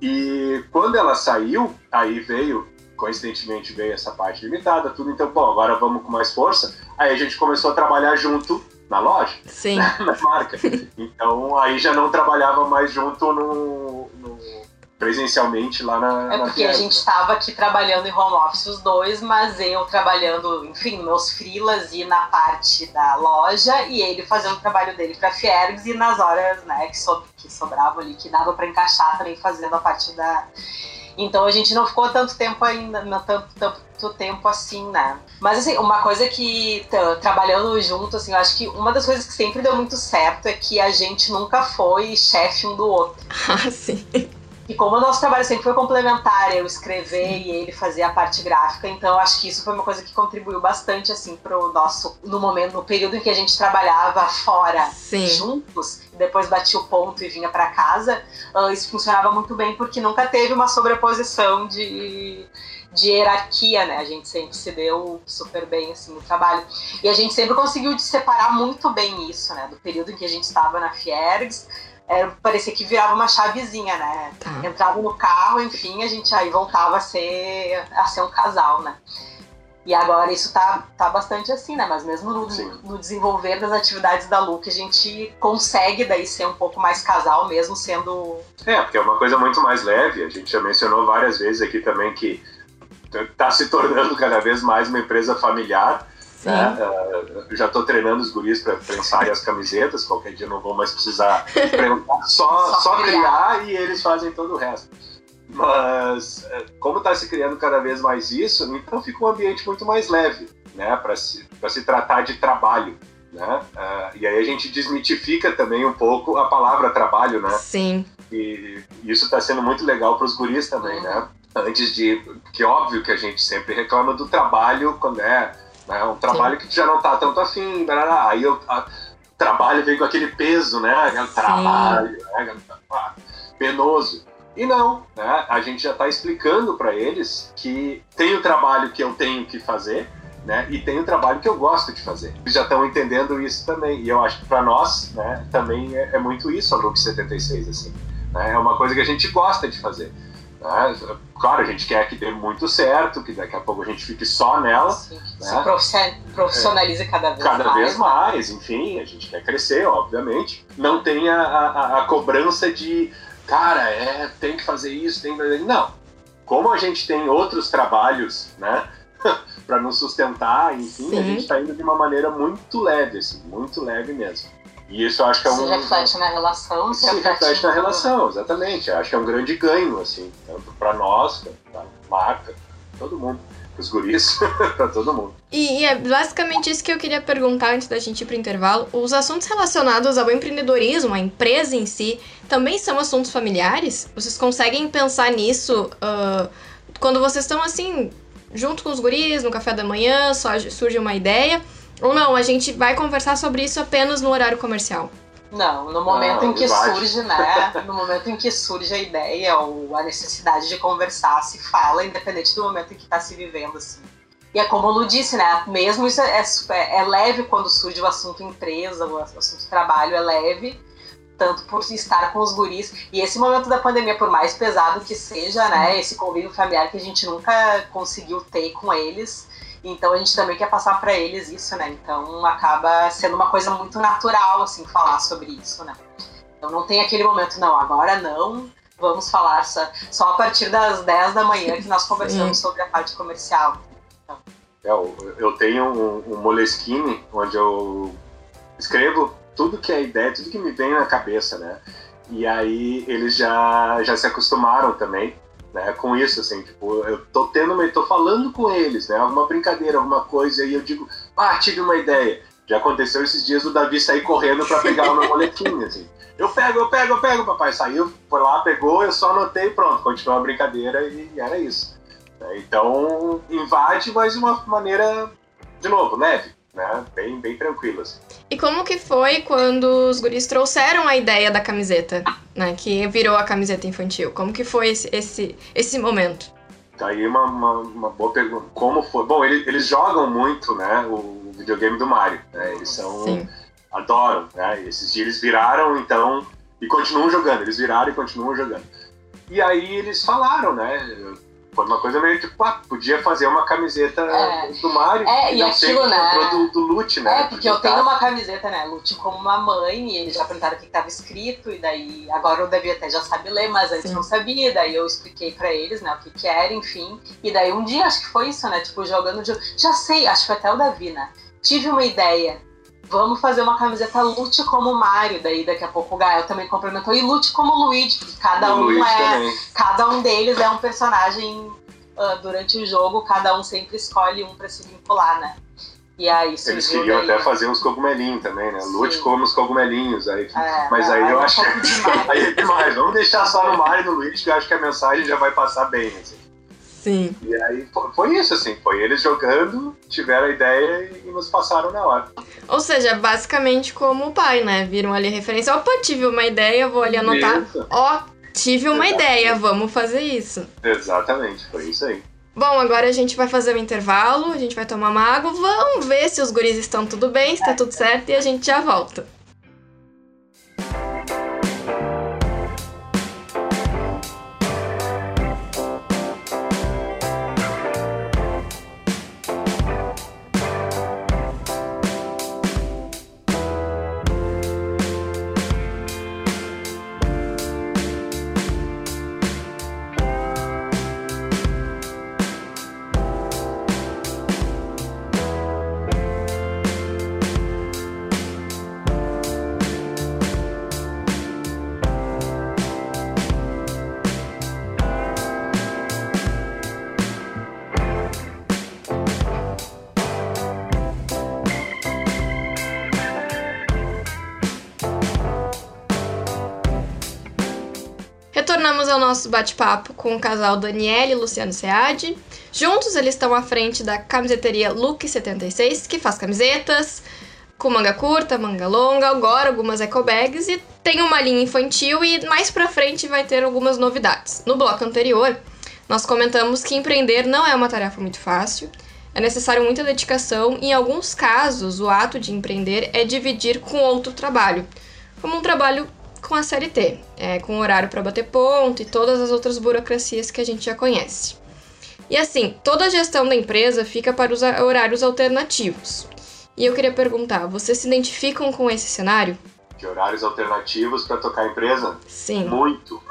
E quando ela saiu, aí veio, coincidentemente veio essa parte limitada, tudo, então, bom, agora vamos com mais força. Aí a gente começou a trabalhar junto na loja, Sim. [laughs] Na marca. Então aí já não trabalhava mais junto no presencialmente lá na. É porque na a gente estava aqui trabalhando em home office os dois, mas eu trabalhando, enfim, meus frilas e na parte da loja e ele fazendo o trabalho dele para Fiergs e nas horas, né, que, so, que sobravam ali, que dava para encaixar também fazendo a parte da então a gente não ficou tanto tempo ainda, não tanto, tanto tempo assim, né? Mas assim, uma coisa que trabalhando junto, assim, eu acho que uma das coisas que sempre deu muito certo é que a gente nunca foi chefe um do outro. [laughs] Ah, sim. E como o nosso trabalho sempre foi complementar, eu escrever e ele fazer a parte gráfica, então acho que isso foi uma coisa que contribuiu bastante assim pro nosso no momento, no período em que a gente trabalhava fora Sim. juntos, e depois batia o ponto e vinha para casa, uh, isso funcionava muito bem porque nunca teve uma sobreposição de de hierarquia, né? A gente sempre se deu super bem assim no trabalho. E a gente sempre conseguiu separar muito bem isso, né? Do período em que a gente estava na Fiergs era, parecia que virava uma chavezinha, né? Tá. Entrava no carro, enfim, a gente aí voltava a ser, a ser um casal, né? E agora isso tá, tá bastante assim, né? Mas mesmo no, no, desenvolver das atividades da Luke, a gente consegue daí ser um pouco mais casal, mesmo sendo. É, porque é uma coisa muito mais leve. A gente já mencionou várias vezes aqui também que tá se tornando [laughs] cada vez mais uma empresa familiar. Né? Uh, já estou treinando os guris para prensarem as camisetas, qualquer dia não vou mais precisar [laughs] só, só, só criar e eles fazem todo o resto. Mas, eh, como está se criando cada vez mais isso, então fica um ambiente muito mais leve né? para se, se tratar de trabalho. Né? Uh, e aí a gente desmitifica também um pouco a palavra trabalho, né? Sim. E, e isso está sendo muito legal para os guris também, uhum. né? Antes de. Que óbvio que a gente sempre reclama do trabalho quando é né? Um trabalho Sim. que já não tá tanto afim, barará. aí o trabalho vem com aquele peso, né? Aquele trabalho, né? Ah, penoso. E não, né? A gente já está explicando para eles que tem o trabalho que eu tenho que fazer, né? E tem o trabalho que eu gosto de fazer. Eles já estão entendendo isso também. E eu acho que para nós, né? Também é, é, muito isso a Look 76, assim. Né? É uma coisa que a gente gosta de fazer. Né? Claro, a gente quer que dê muito certo, que daqui a pouco a gente fique só nela. Sim, né? Se profissionalize é, cada vez cada mais. Cada vez mais, enfim, a gente quer crescer, obviamente. Não tem a, a, a cobrança de, cara, é, tem que fazer isso, tem que fazer. Não. Como a gente tem outros trabalhos, né? [laughs] para nos sustentar, enfim, Sim. a gente está indo de uma maneira muito leve, assim, muito leve mesmo. E isso eu acho que é um. Se reflete na relação, se, se reflete, reflete na relação, exatamente. Eu acho que é um grande ganho, assim, tanto para nós, para a marca, todo mundo. Os guris, [laughs] para todo mundo. E, e, é basicamente isso que eu queria perguntar antes da gente ir pro intervalo. Os assuntos relacionados ao empreendedorismo, à empresa em si, também são assuntos familiares? Vocês conseguem pensar nisso uh, quando vocês estão assim, junto com os guris, no café da manhã, só surge uma ideia? Ou não, a gente vai conversar sobre isso apenas no horário comercial? Não, no momento não, em que surge, né? No momento em que surge a ideia ou a necessidade de conversar, se fala, independente do momento em que está se vivendo, assim. E é como o Lu disse, né? Mesmo isso é, é, é leve quando surge o assunto empresa, o assunto trabalho é leve, tanto por estar com os guris. E esse momento da pandemia, por mais pesado que seja, né? Esse convívio familiar que a gente nunca conseguiu ter com eles, então a gente também quer passar para eles isso, né? Então acaba sendo uma coisa muito natural, assim, falar sobre isso, né? Então não tem aquele momento, não, agora não, vamos falar só, só a partir das 10 da manhã que nós [laughs] conversamos sobre a parte comercial. Então. É, eu tenho um, um Moleskine onde eu escrevo tudo que é ideia, tudo que me vem na cabeça, né? E aí eles já, já se acostumaram também né, com isso, assim, tipo, eu tô tendo, eu tô falando com eles, né, alguma brincadeira, alguma coisa, e eu digo, ah, tive uma ideia. Já aconteceu esses dias do Davi sair correndo para pegar o meu boletim, assim. Eu pego, eu pego, eu pego, papai. Saiu, foi lá, pegou, eu só anotei pronto, continuou a brincadeira e era isso. Então, invade, mas de uma maneira, de novo, leve, né? Bem, bem tranquila. Assim. E como que foi quando os guris trouxeram a ideia da camiseta, né? Que virou a camiseta infantil? Como que foi esse, esse, esse momento? Tá aí uma, uma, uma boa pergunta. Como foi? Bom, eles, eles jogam muito, né? O videogame do Mario, né? Eles são... Sim. Adoram, né? E esses dias eles viraram, então... E continuam jogando. Eles viraram e continuam jogando. E aí eles falaram, né? Foi uma coisa meio tipo, ah, podia fazer uma camiseta é. do Mario. É, e, e aquilo, né? Do, do Lute, né? É, porque eu tenho uma camiseta, né? Lute como uma mãe, e eles já perguntaram o que estava escrito, e daí agora o Davi até já sabe ler, mas antes Sim. não sabia, daí eu expliquei pra eles, né, o que que era, enfim. E daí um dia, acho que foi isso, né? Tipo, jogando de. Já sei, acho que foi até o Davi, né? Tive uma ideia vamos fazer uma camiseta lute como o Mario. Daí daqui a pouco o Gael também complementou e lute como o Luigi, porque cada um é. Também. Cada um deles é um personagem uh, durante o jogo, cada um sempre escolhe um para se vincular, né? E aí Eles queriam daí... até fazer uns cogumelinhos também, né? Sim. Lute como os cogumelinhos. Aí, é, mas aí eu acho que. [laughs] aí é demais. Vamos deixar só no Mario e no Luigi, que eu acho que a mensagem já vai passar bem, assim. Sim. E aí foi isso, assim, foi eles jogando, tiveram a ideia e nos passaram na hora. Ou seja, basicamente como o pai, né? Viram ali a referência, opa, tive uma ideia, vou ali anotar. Ó, tive uma Exatamente. ideia, vamos fazer isso. Exatamente, foi isso aí. Bom, agora a gente vai fazer um intervalo, a gente vai tomar uma água, vamos ver se os guris estão tudo bem, se tá tudo certo e a gente já volta. Retornamos ao nosso bate-papo com o casal Daniele e Luciano Seade. Juntos eles estão à frente da camiseteria Look 76, que faz camisetas com manga curta, manga longa, agora algumas eco bags e tem uma linha infantil e mais pra frente vai ter algumas novidades. No bloco anterior, nós comentamos que empreender não é uma tarefa muito fácil, é necessário muita dedicação e em alguns casos o ato de empreender é dividir com outro trabalho, como um trabalho com a CLT, é, com horário para bater ponto e todas as outras burocracias que a gente já conhece. E assim, toda a gestão da empresa fica para os horários alternativos. E eu queria perguntar, vocês se identificam com esse cenário? De horários alternativos para tocar a empresa? Sim. Muito.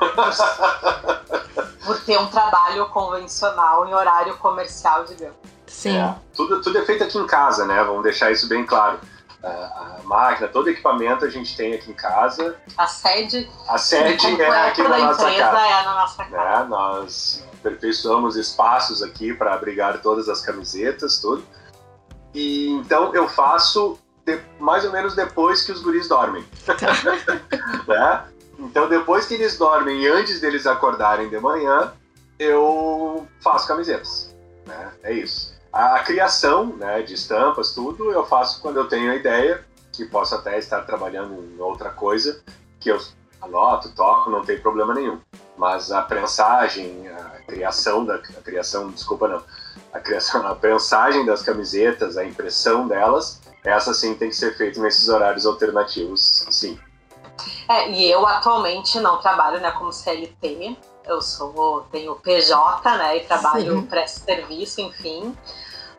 Por ter um trabalho convencional em horário comercial, digamos. Sim. É, tudo, tudo é feito aqui em casa, né? Vamos deixar isso bem claro a, máquina, todo equipamento a gente tem aqui em casa. A sede? A sede é aqui na nossa casa. É na nossa casa. Né? Nós aperfeiçoamos espaços aqui para abrigar todas as camisetas, tudo. E então eu faço de, mais ou menos depois que os guris dormem. [laughs] Né? Então depois que eles dormem e antes deles acordarem de manhã, eu faço camisetas. Né? É isso. A criação né, de estampas, tudo, eu faço quando eu tenho a ideia, que posso até estar trabalhando em outra coisa, que eu anoto, toco, não tem problema nenhum. Mas a prensagem, a criação da a criação, desculpa não, a criação, a prensagem das camisetas, a impressão delas, essa sim tem que ser feita nesses horários alternativos, sim. É, e eu atualmente não trabalho né, como CLT, eu sou, tenho PJ, né, e trabalho, presto serviço, enfim.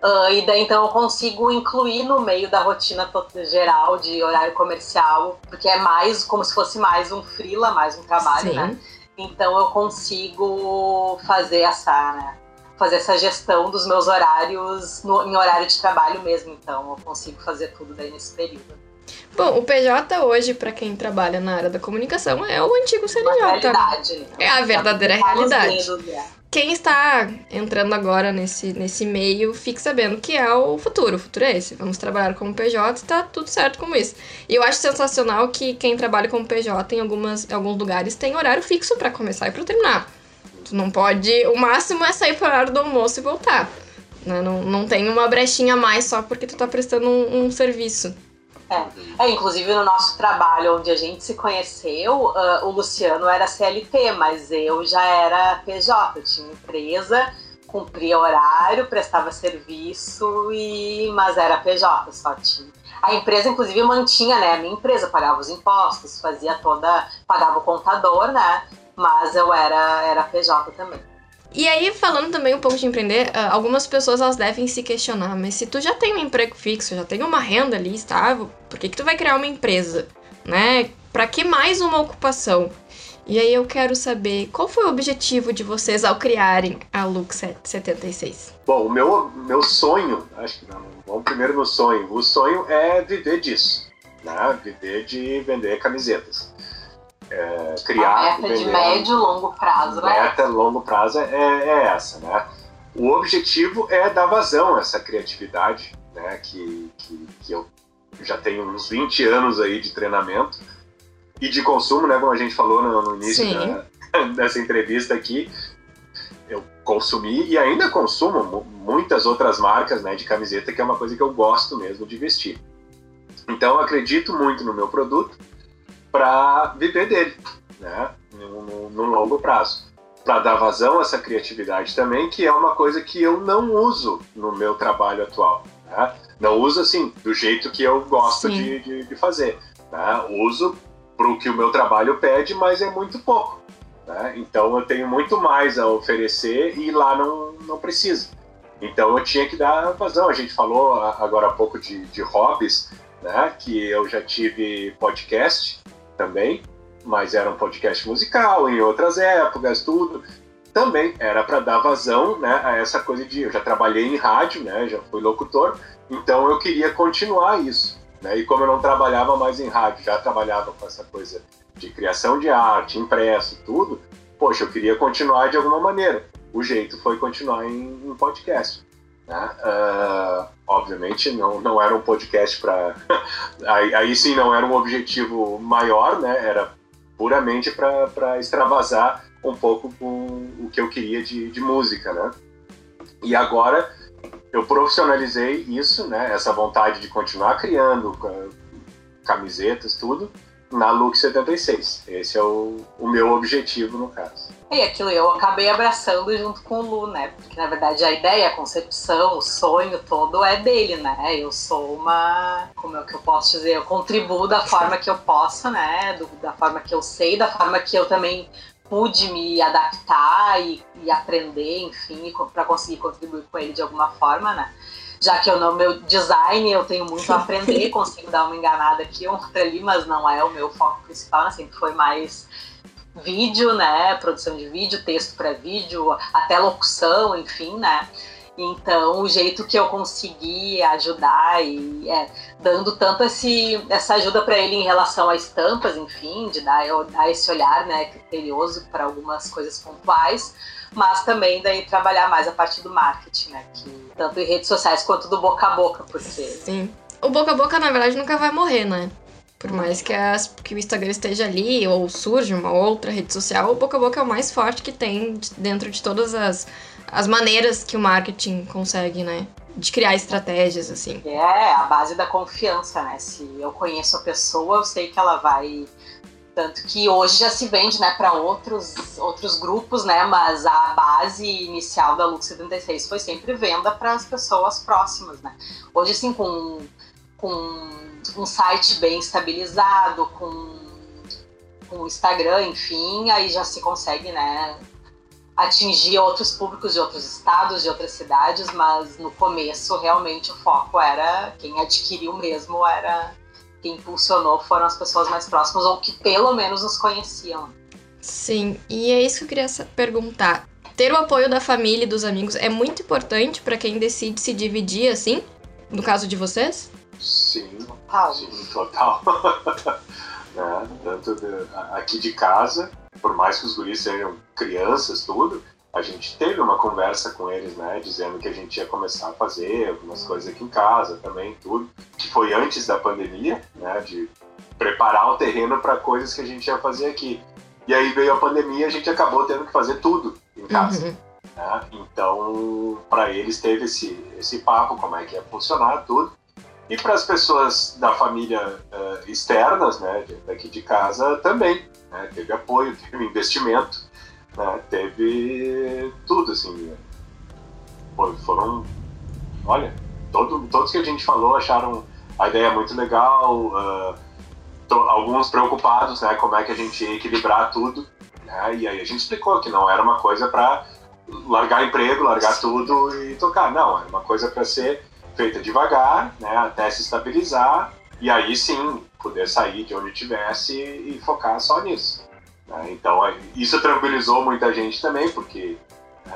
Uh, e daí então eu consigo incluir no meio da rotina geral de horário comercial, porque é mais como se fosse mais um freela, mais um trabalho, Sim. né? Então eu consigo fazer essa, né? Fazer essa gestão dos meus horários no, em horário de trabalho mesmo. Então eu consigo fazer tudo daí nesse período. Bom, o PJ hoje, para quem trabalha na área da comunicação, é o antigo CNJ. realidade. É a verdadeira realidade. Dedos, é. quem está entrando agora nesse, nesse meio fique sabendo que é o futuro. O futuro é esse. Vamos trabalhar como PJ e tá tudo certo como isso. E eu acho sensacional que quem trabalha como PJ em, algumas, em alguns lugares tem horário fixo para começar e para terminar. Tu não pode. O máximo é sair pro horário do almoço e voltar. Né? Não, não tem uma brechinha a mais só porque tu tá prestando um, um serviço. É. é. inclusive no nosso trabalho onde a gente se conheceu, uh, o Luciano era CLT, mas eu já era PJ, eu tinha empresa, cumpria horário, prestava serviço, e mas era PJ, só tinha. A empresa, inclusive, mantinha, né? A minha empresa pagava os impostos, fazia toda. pagava o contador, né? Mas eu era, era PJ também. E aí, falando também um pouco de empreender, ah, algumas pessoas elas devem se questionar, mas se tu já tem um emprego fixo, já tem uma renda ali estável, por que, que tu vai criar uma empresa? Né? Para que mais uma ocupação? E aí eu quero saber qual foi o objetivo de vocês ao criarem a Lux 76? Bom, o meu, meu sonho, acho que não, vamos primeiro no sonho. O sonho é viver disso, né? Viver de vender camisetas é, criar. A meta de médio e longo prazo, né? Meta longo prazo é, é, essa, né? O objetivo é dar vazão a essa criatividade, né? Que, que, que eu já tenho uns 20 anos aí de treinamento e de consumo, né? Como a gente falou no, no início da, [laughs] dessa entrevista aqui, eu consumi e ainda consumo muitas outras marcas né, de camiseta, que é uma coisa que eu gosto mesmo de vestir. Então, eu acredito muito no meu produto para viver dele, né? No, no, no longo prazo. Para dar vazão a essa criatividade também, que é uma coisa que eu não uso no meu trabalho atual. Né? Não uso assim, do jeito que eu gosto de, de, de, fazer. Né? Uso para o que o meu trabalho pede, mas é muito pouco. Né? Então eu tenho muito mais a oferecer e lá não, não preciso. Então eu tinha que dar vazão. A gente falou agora há pouco de, de hobbies, né? que eu já tive podcast também, mas era um podcast musical em outras épocas, tudo. Também era para dar vazão né, a essa coisa de. Eu já trabalhei em rádio, né, já fui locutor, então eu queria continuar isso. Né, e como eu não trabalhava mais em rádio, já trabalhava com essa coisa de criação de arte, impresso, tudo, poxa, eu queria continuar de alguma maneira. O jeito foi continuar em, em podcast. Né? Uh, obviamente não, não era um podcast para. [laughs] aí, aí, sim não era um objetivo maior, né? era puramente para extravasar um pouco com o que eu queria de, de música. Né? E agora eu profissionalizei isso, né? essa vontade de continuar criando camisetas, tudo, na Lux 76. Esse é o, o meu objetivo no caso. E aquilo eu acabei abraçando junto com o Lu, né? Porque na verdade a ideia, a concepção, o sonho todo é dele, né? Eu sou uma. Como é que eu posso dizer? Eu contribuo da forma que eu posso, né? Do, da forma que eu sei, da forma que eu também pude me adaptar e, e aprender, enfim, para conseguir contribuir com ele de alguma forma, né? Já que eu no meu design eu tenho muito a aprender, [laughs] consigo dar uma enganada aqui, outra ali, mas não é o meu foco principal, né? sempre foi mais vídeo, né? Produção de vídeo, texto para vídeo, até locução, enfim, né? Então, o jeito que eu consegui ajudar e é, dando tanto esse, essa ajuda para ele em relação a estampas, enfim, de dar, dar esse olhar né, criterioso para algumas coisas pontuais, mas também daí trabalhar mais a parte do marketing, né? Que, tanto em redes sociais quanto do boca a boca, porque. Sim. O boca a boca, na verdade, nunca vai morrer, né? Por mais que, as, que o Instagram esteja ali ou surja uma outra rede social, o boca a boca é o mais forte que tem dentro de todas as, as maneiras que o marketing consegue, né? De criar estratégias, assim. É, a base da confiança, né? Se eu conheço a pessoa, eu sei que ela vai. Tanto que hoje já se vende né, para outros, outros grupos, né? Mas a base inicial da Lux 76 foi sempre venda para as pessoas próximas, né? Hoje, assim, com, com um site bem estabilizado, com, com o Instagram, enfim, aí já se consegue, né, atingir outros públicos de outros estados, de outras cidades, mas no começo realmente o foco era quem adquiriu mesmo era quem impulsionou foram as pessoas mais próximas ou que pelo menos nos conheciam. Sim, e é isso que eu queria perguntar. Ter o apoio da família e dos amigos é muito importante para quem decide se dividir assim? No caso de vocês? Sim, total. Sim, total. [laughs] né? Tanto de, aqui de casa, por mais que os guris sejam crianças, tudo, a gente teve uma conversa com eles, né, dizendo que a gente ia começar a fazer algumas coisas aqui em casa também, tudo, que foi antes da pandemia, né, de preparar o terreno para coisas que a gente ia fazer aqui. E aí veio a pandemia, e a gente acabou tendo que fazer tudo em casa. Uhum. Né? Então, para eles teve esse esse papo, como é que ia funcionar tudo. E para as pessoas da família uh, externas, né, daqui de casa também, né, teve apoio, [laughs] teve investimento né? Teve tudo, assim. Foram. Olha, todo, todos que a gente falou acharam a ideia muito legal. Uh, to, alguns preocupados, né? Como é que a gente ia equilibrar tudo. Né? E aí a gente explicou que não era uma coisa para largar emprego, largar tudo e tocar. Não, era uma coisa para ser feita devagar, né? Até se estabilizar e aí sim poder sair de onde tivesse e focar só nisso. Né? Então, isso tranquilizou muita gente também, porque,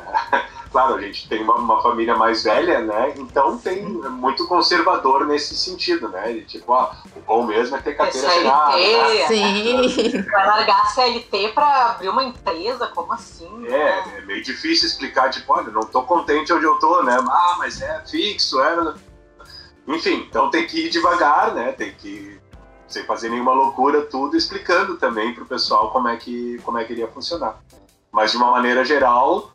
[laughs] claro, a gente tem uma, uma, família mais velha, né? Então tem muito conservador nesse sentido, né? De, tipo, ó, o bom mesmo é ter carteira assinada. Né? [laughs] Sim. Vai largar a CLT para abrir uma empresa? Como assim? É, né? é meio difícil explicar, tipo, olha, não tô contente onde eu tô, né? Ah, mas é fixo, é... Enfim, então tem que ir devagar, né? Tem que sem fazer nenhuma loucura, tudo explicando também para o pessoal como é que como é que iria funcionar. Mas de uma maneira geral,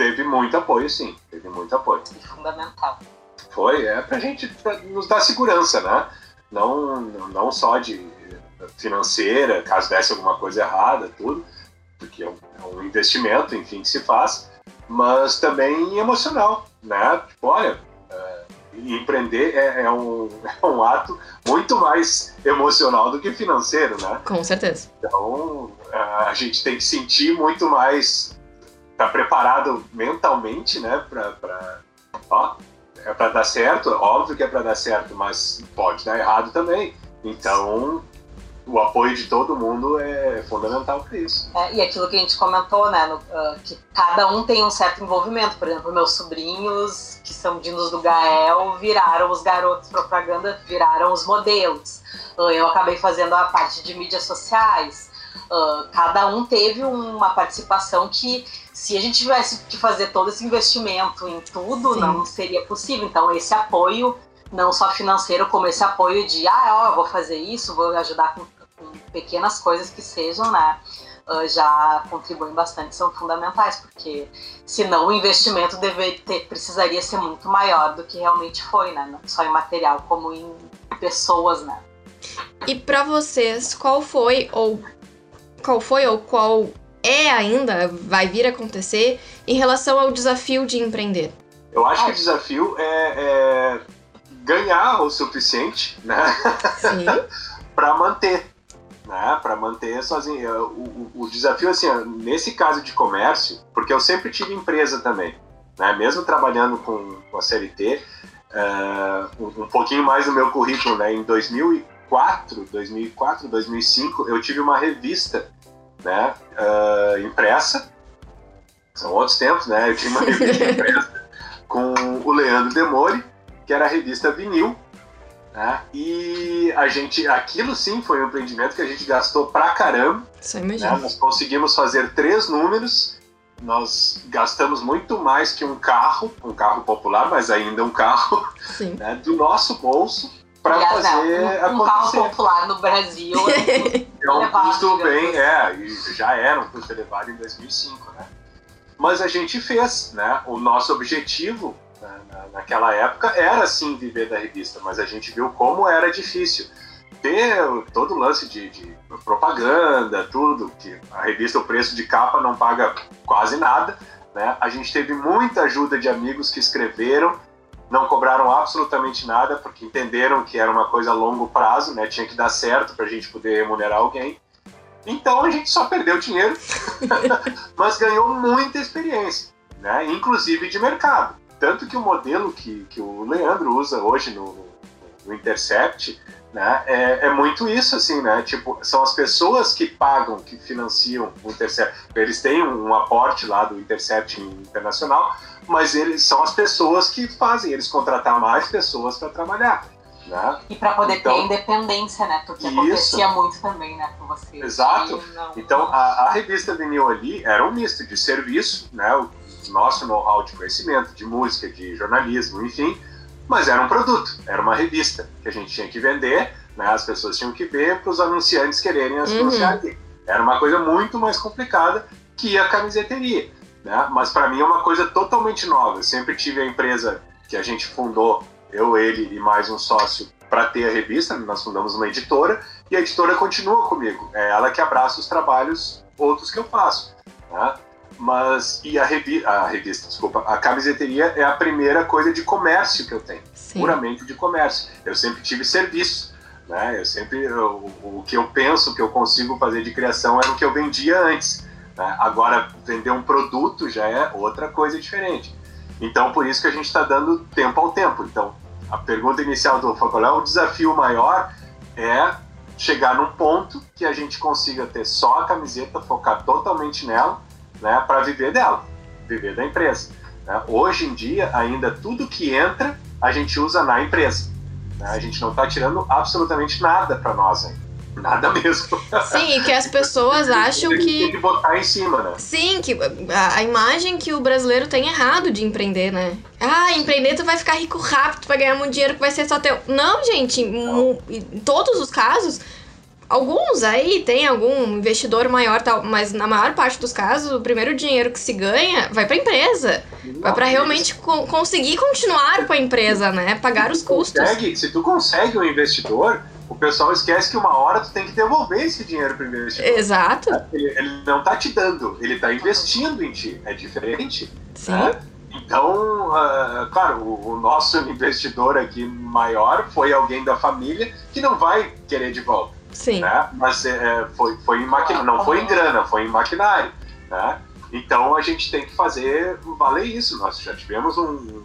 teve muito apoio, sim, teve muito apoio. Fundamental. Foi, é pra gente pra nos dar segurança, né? Não, não só de financeira, caso desse alguma coisa errada, tudo, porque é um, é um investimento, enfim, que se faz, mas também emocional, né? Tipo, olha, e empreender é, é, um, [laughs] é um ato muito mais emocional do que financeiro, né? Com certeza. Então, a gente tem que sentir muito mais, tá preparado mentalmente, né, pra, pra ó, é para dar certo, óbvio que é para dar certo, mas pode dar errado também. Então, o apoio de todo mundo é fundamental para isso. É, e aquilo que a gente comentou, né, no, uh, que cada um tem um certo envolvimento. Por exemplo, meus sobrinhos, que são dinos do Gael, viraram os garotos propaganda, viraram os modelos. Uh, eu acabei fazendo a parte de mídias sociais. Uh, cada um teve uma participação que, se a gente tivesse que fazer todo esse investimento em tudo, Sim. não seria possível. Então, esse apoio não só financeiro, como esse apoio de, ah, ó, vou fazer isso, vou ajudar com, com pequenas coisas que sejam, né? Uh, já contribuem bastante, são fundamentais, porque senão o investimento deve ter, precisaria ser muito maior do que realmente foi, né? Não só em material, como em pessoas, né? E para vocês, qual foi ou qual foi ou qual é ainda vai vir a acontecer em relação ao desafio de empreender? Eu acho que o desafio é, é ganhar o suficiente, né? [laughs] para manter, né? Para manter sozinho. O, o, o, desafio, assim, nesse caso de comércio, porque eu sempre tive empresa também, né? Mesmo trabalhando com, com a CLT, uh, um, um, pouquinho mais no meu currículo, né? Em 2004, 2004, 2005, eu tive uma revista, né? Uh, impressa. São outros tempos, né? Eu tinha uma revista [laughs] impressa com o Leandro Demore que era a revista Vinil. Né? E a gente, aquilo sim foi um empreendimento que a gente gastou pra caramba. Imagina. Né? Nós conseguimos fazer três números, nós gastamos muito mais que um carro, um carro popular, mas ainda um carro, né? do nosso bolso para fazer não, um, um carro popular no Brasil [laughs] é um custo bem, é, e já era um custo elevado em 2005, né? Mas a gente fez, né? O nosso objetivo na, naquela época era sim viver da revista, mas a gente viu como era difícil ter todo o lance de, de, propaganda, tudo, que a revista, o preço de capa não paga quase nada, né? A gente teve muita ajuda de amigos que escreveram, não cobraram absolutamente nada, porque entenderam que era uma coisa a longo prazo, né? Tinha que dar certo para a gente poder remunerar alguém. Então a gente só perdeu dinheiro, [laughs] mas ganhou muita experiência, né? Inclusive de mercado. Tanto que o modelo que, que o Leandro usa hoje no, no Intercept né, é, é, muito isso, assim, né? Tipo, são as pessoas que pagam, que financiam o Intercept. Eles têm um aporte lá do Intercept Internacional, mas eles são as pessoas que fazem eles contratar mais pessoas para trabalhar. Né? E para poder então, ter independência, né? Porque isso. acontecia muito também, né, com você. Exato. Não... Então, a, a, revista vinil ali era um misto de serviço, né? O nosso know-how de conhecimento, de música, de jornalismo, enfim, mas era um produto, era uma revista que a gente tinha que vender, né? As pessoas tinham que ver para os anunciantes quererem anunciar uhum. ali. Era uma coisa muito mais complicada que a camiseteria, né? Mas para mim é uma coisa totalmente nova. Eu sempre tive a empresa que a gente fundou, eu, ele e mais um sócio, para ter a revista. Nós fundamos uma editora e a editora continua comigo. É ela que abraça os trabalhos outros que eu faço. Né? Mas, e a, revi a revista, desculpa, a camiseteria é a primeira coisa de comércio que eu tenho. Sim. Puramente de comércio. Eu sempre tive serviço. Né? Eu sempre, o, o que eu penso que eu consigo fazer de criação era o que eu vendia antes. Né? Agora, vender um produto já é outra coisa diferente. Então, por isso que a gente está dando tempo ao tempo. Então, a pergunta inicial do qual é o desafio maior é chegar num ponto que a gente consiga ter só a camiseta, focar totalmente nela, né, para viver dela, viver da empresa. Né? Hoje em dia, ainda tudo que entra, a gente usa na empresa. Né? A gente não está tirando absolutamente nada para nós ainda. Nada [laughs] mesmo. Sim, e que as pessoas acham que. Tem que botar em cima, né? Sim, que a, a, imagem que o brasileiro tem errado de empreender, né? Ah, empreender tu vai ficar rico rápido, tu vai ganhar muito dinheiro que vai ser só teu. Não, gente, em todos os casos. Alguns aí tem algum investidor maior, tal, mas na maior parte dos casos, o primeiro dinheiro que se ganha vai para empresa. vai para realmente co conseguir continuar com a empresa, né? Pagar os custos. Consegue, se tu consegue um investidor, o pessoal esquece que uma hora tu tem que devolver esse dinheiro pro investidor. Exato. Ele, ele não tá te dando, ele tá investindo em ti. É diferente. Sim. Né? Então, uh, claro, o, o, nosso [laughs] investidor aqui maior foi alguém da família que não vai querer de volta. Sim. Né? Mas é, foi, foi em maquinário, não foi em grana, foi em maquinário. Né? Então a gente tem que fazer valer isso. Nós já tivemos um,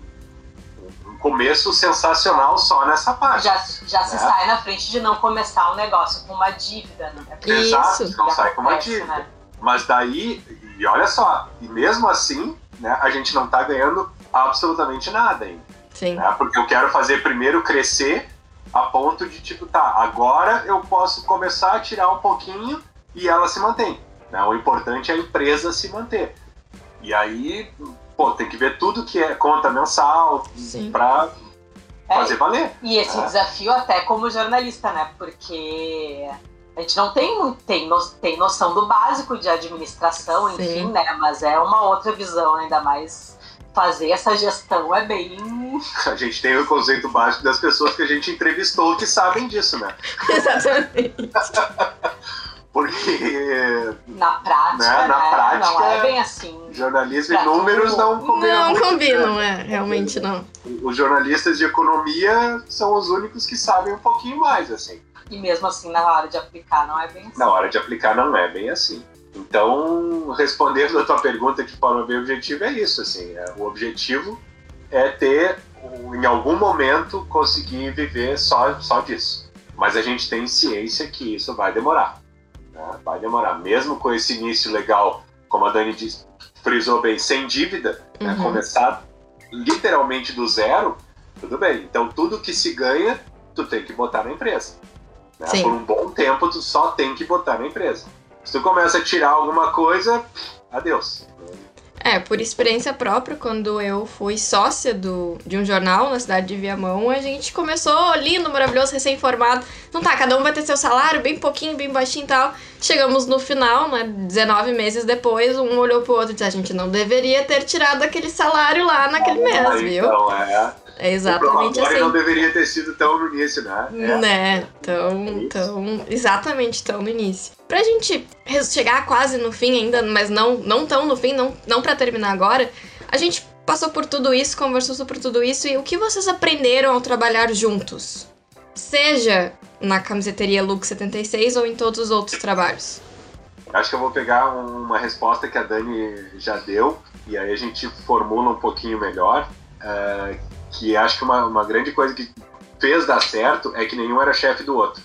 começo sensacional só nessa parte. Já, já né? se sai na frente de não começar um negócio com uma dívida, né? Exato, Isso. não sai com uma dívida. Né? Mas daí, e olha só, e mesmo assim, né, a gente não está ganhando absolutamente nada ainda. Sim. Né? Porque eu quero fazer primeiro crescer a ponto de, tipo, tá, agora eu posso começar a tirar um pouquinho e ela se mantém. Né? O importante é a empresa se manter. E aí, pô, tem que ver tudo que é conta mensal para fazer é, valer. E esse é. desafio até como jornalista, né? Porque a gente não tem, tem, no, tem noção do básico de administração, enfim, Sim. né? Mas é uma outra visão, ainda mais fazer essa gestão é bem. A gente tem o conceito básico das pessoas que a gente entrevistou que sabem disso, né? [laughs] Exatamente. Porque. Na prática. Né? Na né? prática. Não é bem assim. Jornalismo e números não combinam. Não combinam, é, realmente não. Os jornalistas de economia são os únicos que sabem um pouquinho mais, assim. E mesmo assim, na hora de aplicar, não é bem assim. Na hora de aplicar, não é bem assim. Então, respondendo a tua pergunta de forma bem objetiva, é isso, assim. É, o objetivo é ter, em algum momento, conseguir viver só, só disso. Mas a gente tem ciência que isso vai demorar. Né? Vai demorar. Mesmo com esse início legal, como a Dani disse, frisou bem, sem dívida, né? uhum. né? começar literalmente do zero, tudo bem. Então tudo que se ganha, tu tem que botar na empresa. Né? Por um bom tempo, tu só tem que botar na empresa. Se tu começa a tirar alguma coisa, adeus. É, por experiência própria, quando eu fui sócia do, de um jornal na cidade de Viamão, a gente começou lindo, maravilhoso, recém-formado. Então tá, cada um vai ter seu salário, bem pouquinho, bem baixinho e tal. Chegamos no final, né, 19 meses depois, um olhou pro outro e disse, a gente não deveria ter tirado aquele salário lá naquele mês, viu? Então, é... É exatamente assim. não deveria ter sido tão no início, né? É. Né, tão, tão, exatamente tão no início. Pra gente chegar quase no fim ainda, mas não, não tão no fim, não, não para terminar agora, a gente passou por tudo isso, conversou sobre tudo isso, e o que vocês aprenderam ao trabalhar juntos? Seja na camiseteria Look 76 ou em todos os outros trabalhos. Acho que eu vou pegar uma resposta que a Dani já deu, e aí a gente formula um pouquinho melhor, uh, que acho que uma, uma grande coisa que fez dar certo é que nenhum era chefe do outro,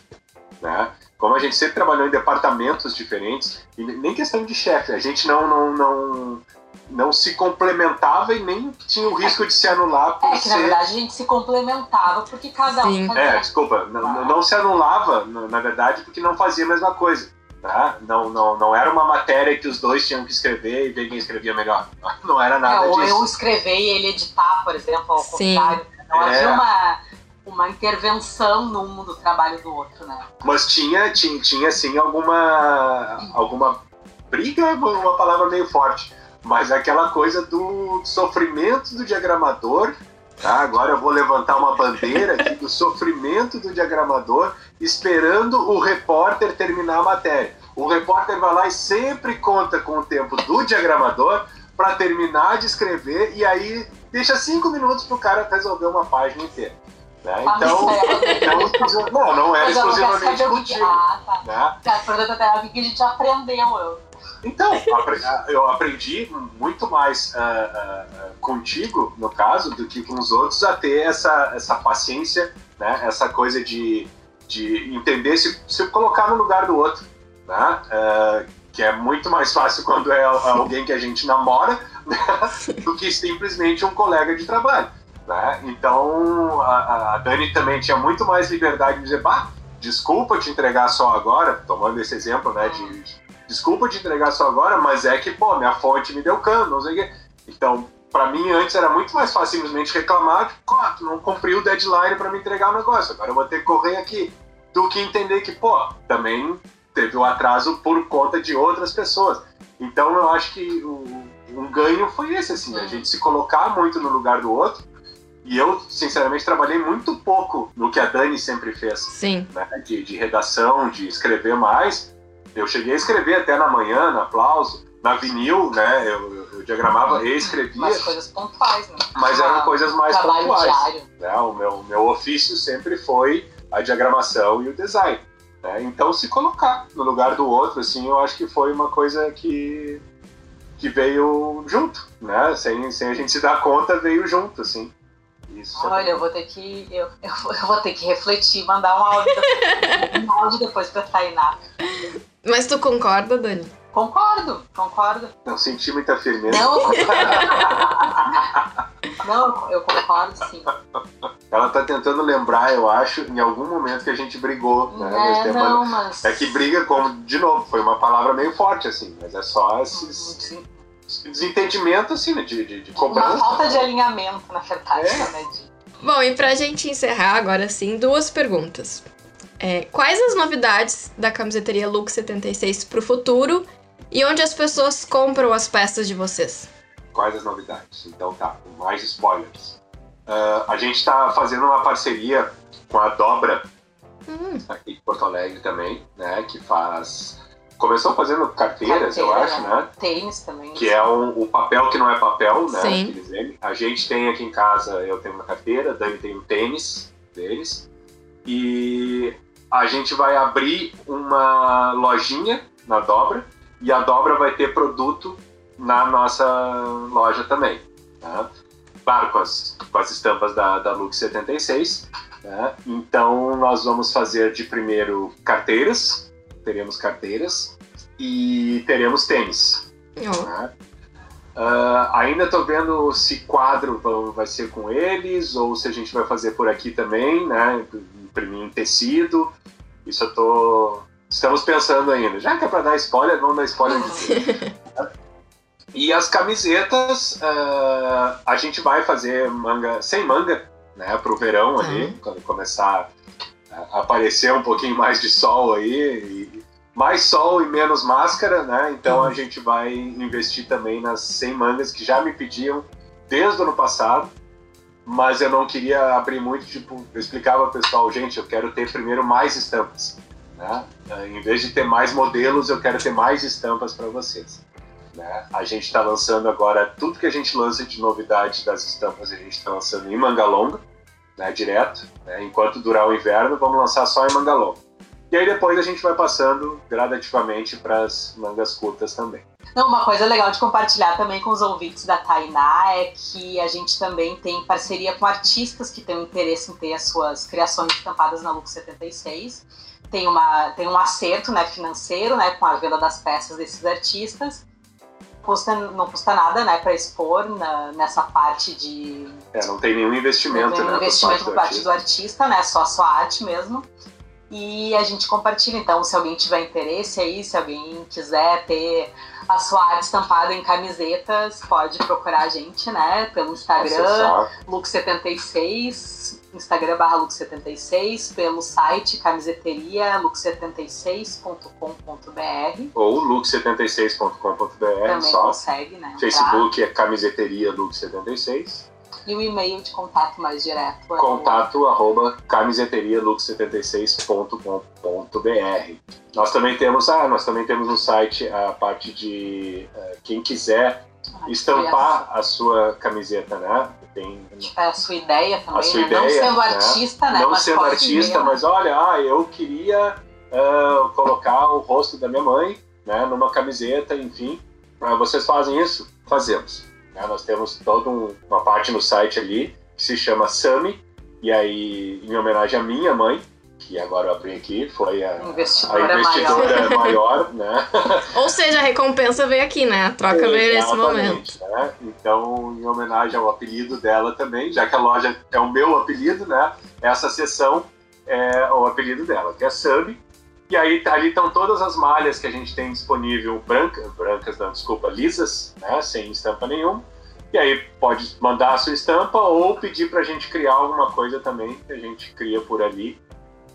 né? Como a gente sempre trabalhou em departamentos diferentes, e nem questão de chefe, a gente não, não, não, não se complementava e nem tinha o risco de se anular por É que ser... na verdade a gente se complementava porque cada um Sim. fazia. É, desculpa, não, não se anulava, na verdade, porque não fazia a mesma coisa. Tá? Não, não, não era uma matéria que os dois tinham que escrever e ver quem escrevia melhor. [laughs] Não era É, nada ou disso. eu escrever e ele editar, por exemplo, ao Sim. contrário. Não É. havia uma, uma intervenção num do trabalho do outro, né? Mas tinha, tinha, tinha assim, alguma, alguma briga, é uma uma palavra meio forte, mas aquela coisa do sofrimento do diagramador. Tá? Agora eu vou levantar uma bandeira aqui do sofrimento do diagramador, esperando o repórter terminar a matéria. O repórter vai lá e sempre conta com o tempo do diagramador para terminar de escrever e aí deixa cinco minutos para o cara resolver uma página inteira. Né? Ah, Então, mas [laughs] não, não, não era não quero exclusivamente contigo. Ah, tá. Né? Tá, o que a gente aprendeu. Eu. Então, eu [laughs] aprendi muito mais ah, ah, contigo, no caso, do que com os outros, a ter essa, essa paciência, né? essa coisa de, de entender se, se colocar no lugar do outro. Né? Ah, que é muito mais fácil quando é alguém que a gente namora né? [laughs] do que simplesmente um colega de trabalho. Né? Então, a, a Dani também tinha muito mais liberdade de dizer, bah, desculpa te entregar só agora, tomando esse exemplo, né, de desculpa te entregar só agora, mas é que, pô, minha fonte me deu cano, não sei o quê. Então, para mim, antes era muito mais fácil simplesmente reclamar, tipo, ah, não cumpriu o deadline para me entregar o negócio, agora eu vou ter que correr aqui. Do que entender que, pô, também teve o atraso por conta de outras pessoas. Então, eu acho que o, um ganho foi esse, assim, a gente se colocar muito no lugar do outro. E eu, sinceramente, trabalhei muito pouco no que a Dani sempre fez Sim. né, de, de redação, de escrever mais. Eu cheguei a escrever até na manhã, na aplauso, na vinil, né? Eu, eu- diagramava e escrevia, Umas coisas pontuais, né? mas eram coisas mais Trabalho pontuais. diário. Né? O meu, meu ofício sempre foi a diagramação e o design. né? Então, se colocar no lugar do outro, assim, eu acho que foi uma coisa que, que veio junto, né? Sem, sem a gente se dar conta, veio junto, assim. Isso é Olha, eu vou ter que. Eu, eu, vou- eu vou ter que refletir, mandar um áudio, [laughs] um áudio depois pra Tainá. Mas tu concorda, Dani? Concordo, concordo. não senti muita firmeza. Não, eu concordo. [laughs] Não, eu concordo sim. Ela tá tentando lembrar, eu acho, em algum momento que a gente brigou, né? nesse É, tempo. não, mas. É que briga, como, de novo, foi uma palavra meio forte, assim, mas é só esses desentendimento, assim, né, de, de, de Uma cobrança. falta de alinhamento, na verdade, É. né? De... Bom, e pra gente encerrar agora sim, duas perguntas. É, quais as novidades da camiseteria Look 76 pro futuro e onde as pessoas compram as peças de vocês? Quais as novidades? Então tá, mais spoilers. Ah, a gente tá fazendo uma parceria com a Dobra, Hum, aqui de Porto Alegre também, né, que faz... Começou fazendo carteiras, eu Carteira, acho, né? Tênis também. que é um, o papel que não é papel, né? Sim. A gente tem aqui em casa, eu tenho uma carteira, a Dani tem um tênis deles. E a gente vai abrir uma lojinha na Dobra e a Dobra vai ter produto na nossa loja também. Tá? Claro, com as, com as estampas da, da Lux 76. né? Então nós vamos fazer de primeiro carteiras, teremos carteiras e teremos tênis. ó, né? Ah, ainda estou vendo se quadro vão- vai ser com eles ou se a gente vai fazer por aqui também, né? Imprimir em tecido. Isso eu tô. Estamos pensando ainda. Já que é para dar spoiler, vamos dar spoiler de tudo. E as camisetas, ah, a gente vai fazer manga sem manga, né? Pro verão ali, Uhum. quando começar a aparecer um pouquinho mais de sol aí. e- mais sol e menos máscara, né? Então a gente vai investir também nas 100 mangas que já me pediam desde o ano passado, mas eu não queria abrir muito, tipo, eu explicava ao pessoal, gente, eu quero ter primeiro mais estampas, né? Em vez de ter mais modelos, eu quero ter mais estampas para vocês. Né? A gente está lançando agora tudo que a gente lança de novidade das estampas, a gente está lançando em manga longa, né, direto. né? Enquanto durar o inverno, vamos lançar só em manga longa. E aí depois a gente vai passando gradativamente para as mangas curtas também. Não, uma coisa legal de compartilhar também com os ouvintes da Tainá é que a gente também tem parceria com artistas que têm interesse em ter as suas criações estampadas na Lux 76. Tem, uma, tem um acerto né, financeiro né, com a venda das peças desses artistas. custa, não custa nada, né, para expor na, nessa parte de. É, não tem nenhum investimento, não tem nenhum né? investimento por parte do do artista, né? Só a sua arte mesmo. E a gente compartilha. Então, se alguém tiver interesse aí, se alguém quiser ter a sua arte estampada em camisetas, pode procurar a gente, né? Pelo Instagram, Lux76, Instagram barra Lux76, pelo site camiseteria lux76.com.br. Ou lux76.com.br. Também só. consegue, né? Facebook é camiseteria lux76. E o e-mail de contato mais direto é Contato arroba camiseterialux76.com.br. Nós também temos, ah, nós também temos no site a parte de uh, quem quiser o... estampar a sua camiseta, né? Tem é a sua ideia também, a sua né? ideia, não sendo né? artista, né? Não mas sendo artista, ver, mas olha, ah, eu queria uh, colocar o rosto da minha mãe, né, numa camiseta, enfim. Uh, vocês fazem isso? Fazemos. Né? Nós temos toda um, uma parte no site ali que se chama Sami, e aí, em homenagem à minha mãe, que agora eu abri aqui, foi a investidora, a investidora maior. maior, né? [laughs] Ou seja, a recompensa veio aqui, né? A troca veio nesse momento. Né? Então, em homenagem ao apelido dela também, já que a loja é o meu apelido, né? Essa sessão é o apelido dela, que é Sub. E aí ali estão todas as malhas que a gente tem disponível, brancas, brancas não, desculpa, lisas, né? Sem estampa nenhuma. E aí pode mandar a sua estampa ou pedir para a gente criar alguma coisa também que a gente cria por ali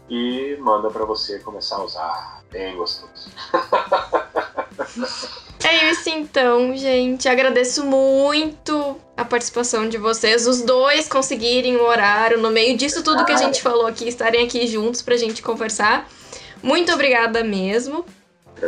e manda para você começar a usar. Bem gostoso. [laughs] É isso então, gente. Agradeço muito a participação de vocês, os dois conseguirem o horário no meio disso tudo que a gente falou aqui, estarem aqui juntos pra gente conversar. Muito obrigada mesmo.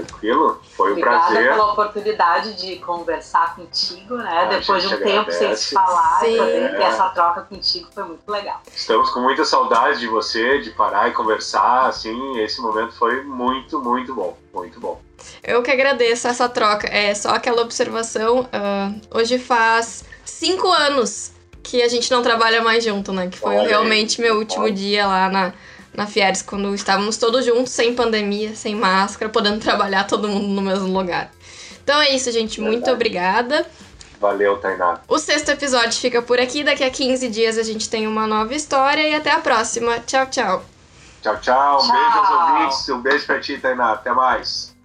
Tranquilo, foi um Obrigada prazer. pela oportunidade de conversar contigo, né? A Depois de um tempo sem agradece. se falar, Sim. poder ter É. essa troca contigo foi muito legal. Estamos com muita saudade de você, de parar e conversar, assim, esse momento foi muito, muito bom, muito bom. Eu que agradeço essa troca. É só aquela observação. ah, hoje faz cinco anos que a gente não trabalha mais junto, né? Que foi Olha realmente meu último olha. dia lá na, na Fieres, quando estávamos todos juntos, sem pandemia, sem máscara, podendo [laughs] trabalhar todo mundo no mesmo lugar. Então é isso, gente. Muito Verdade. obrigada. Valeu, Tainá. O sexto episódio fica por aqui. Daqui a 15 dias a gente tem uma nova história e até a próxima. Tchau, tchau. Tchau, tchau. Um Tchau. beijo aos ouvintes. Um beijo pra ti, Tainá. Até mais.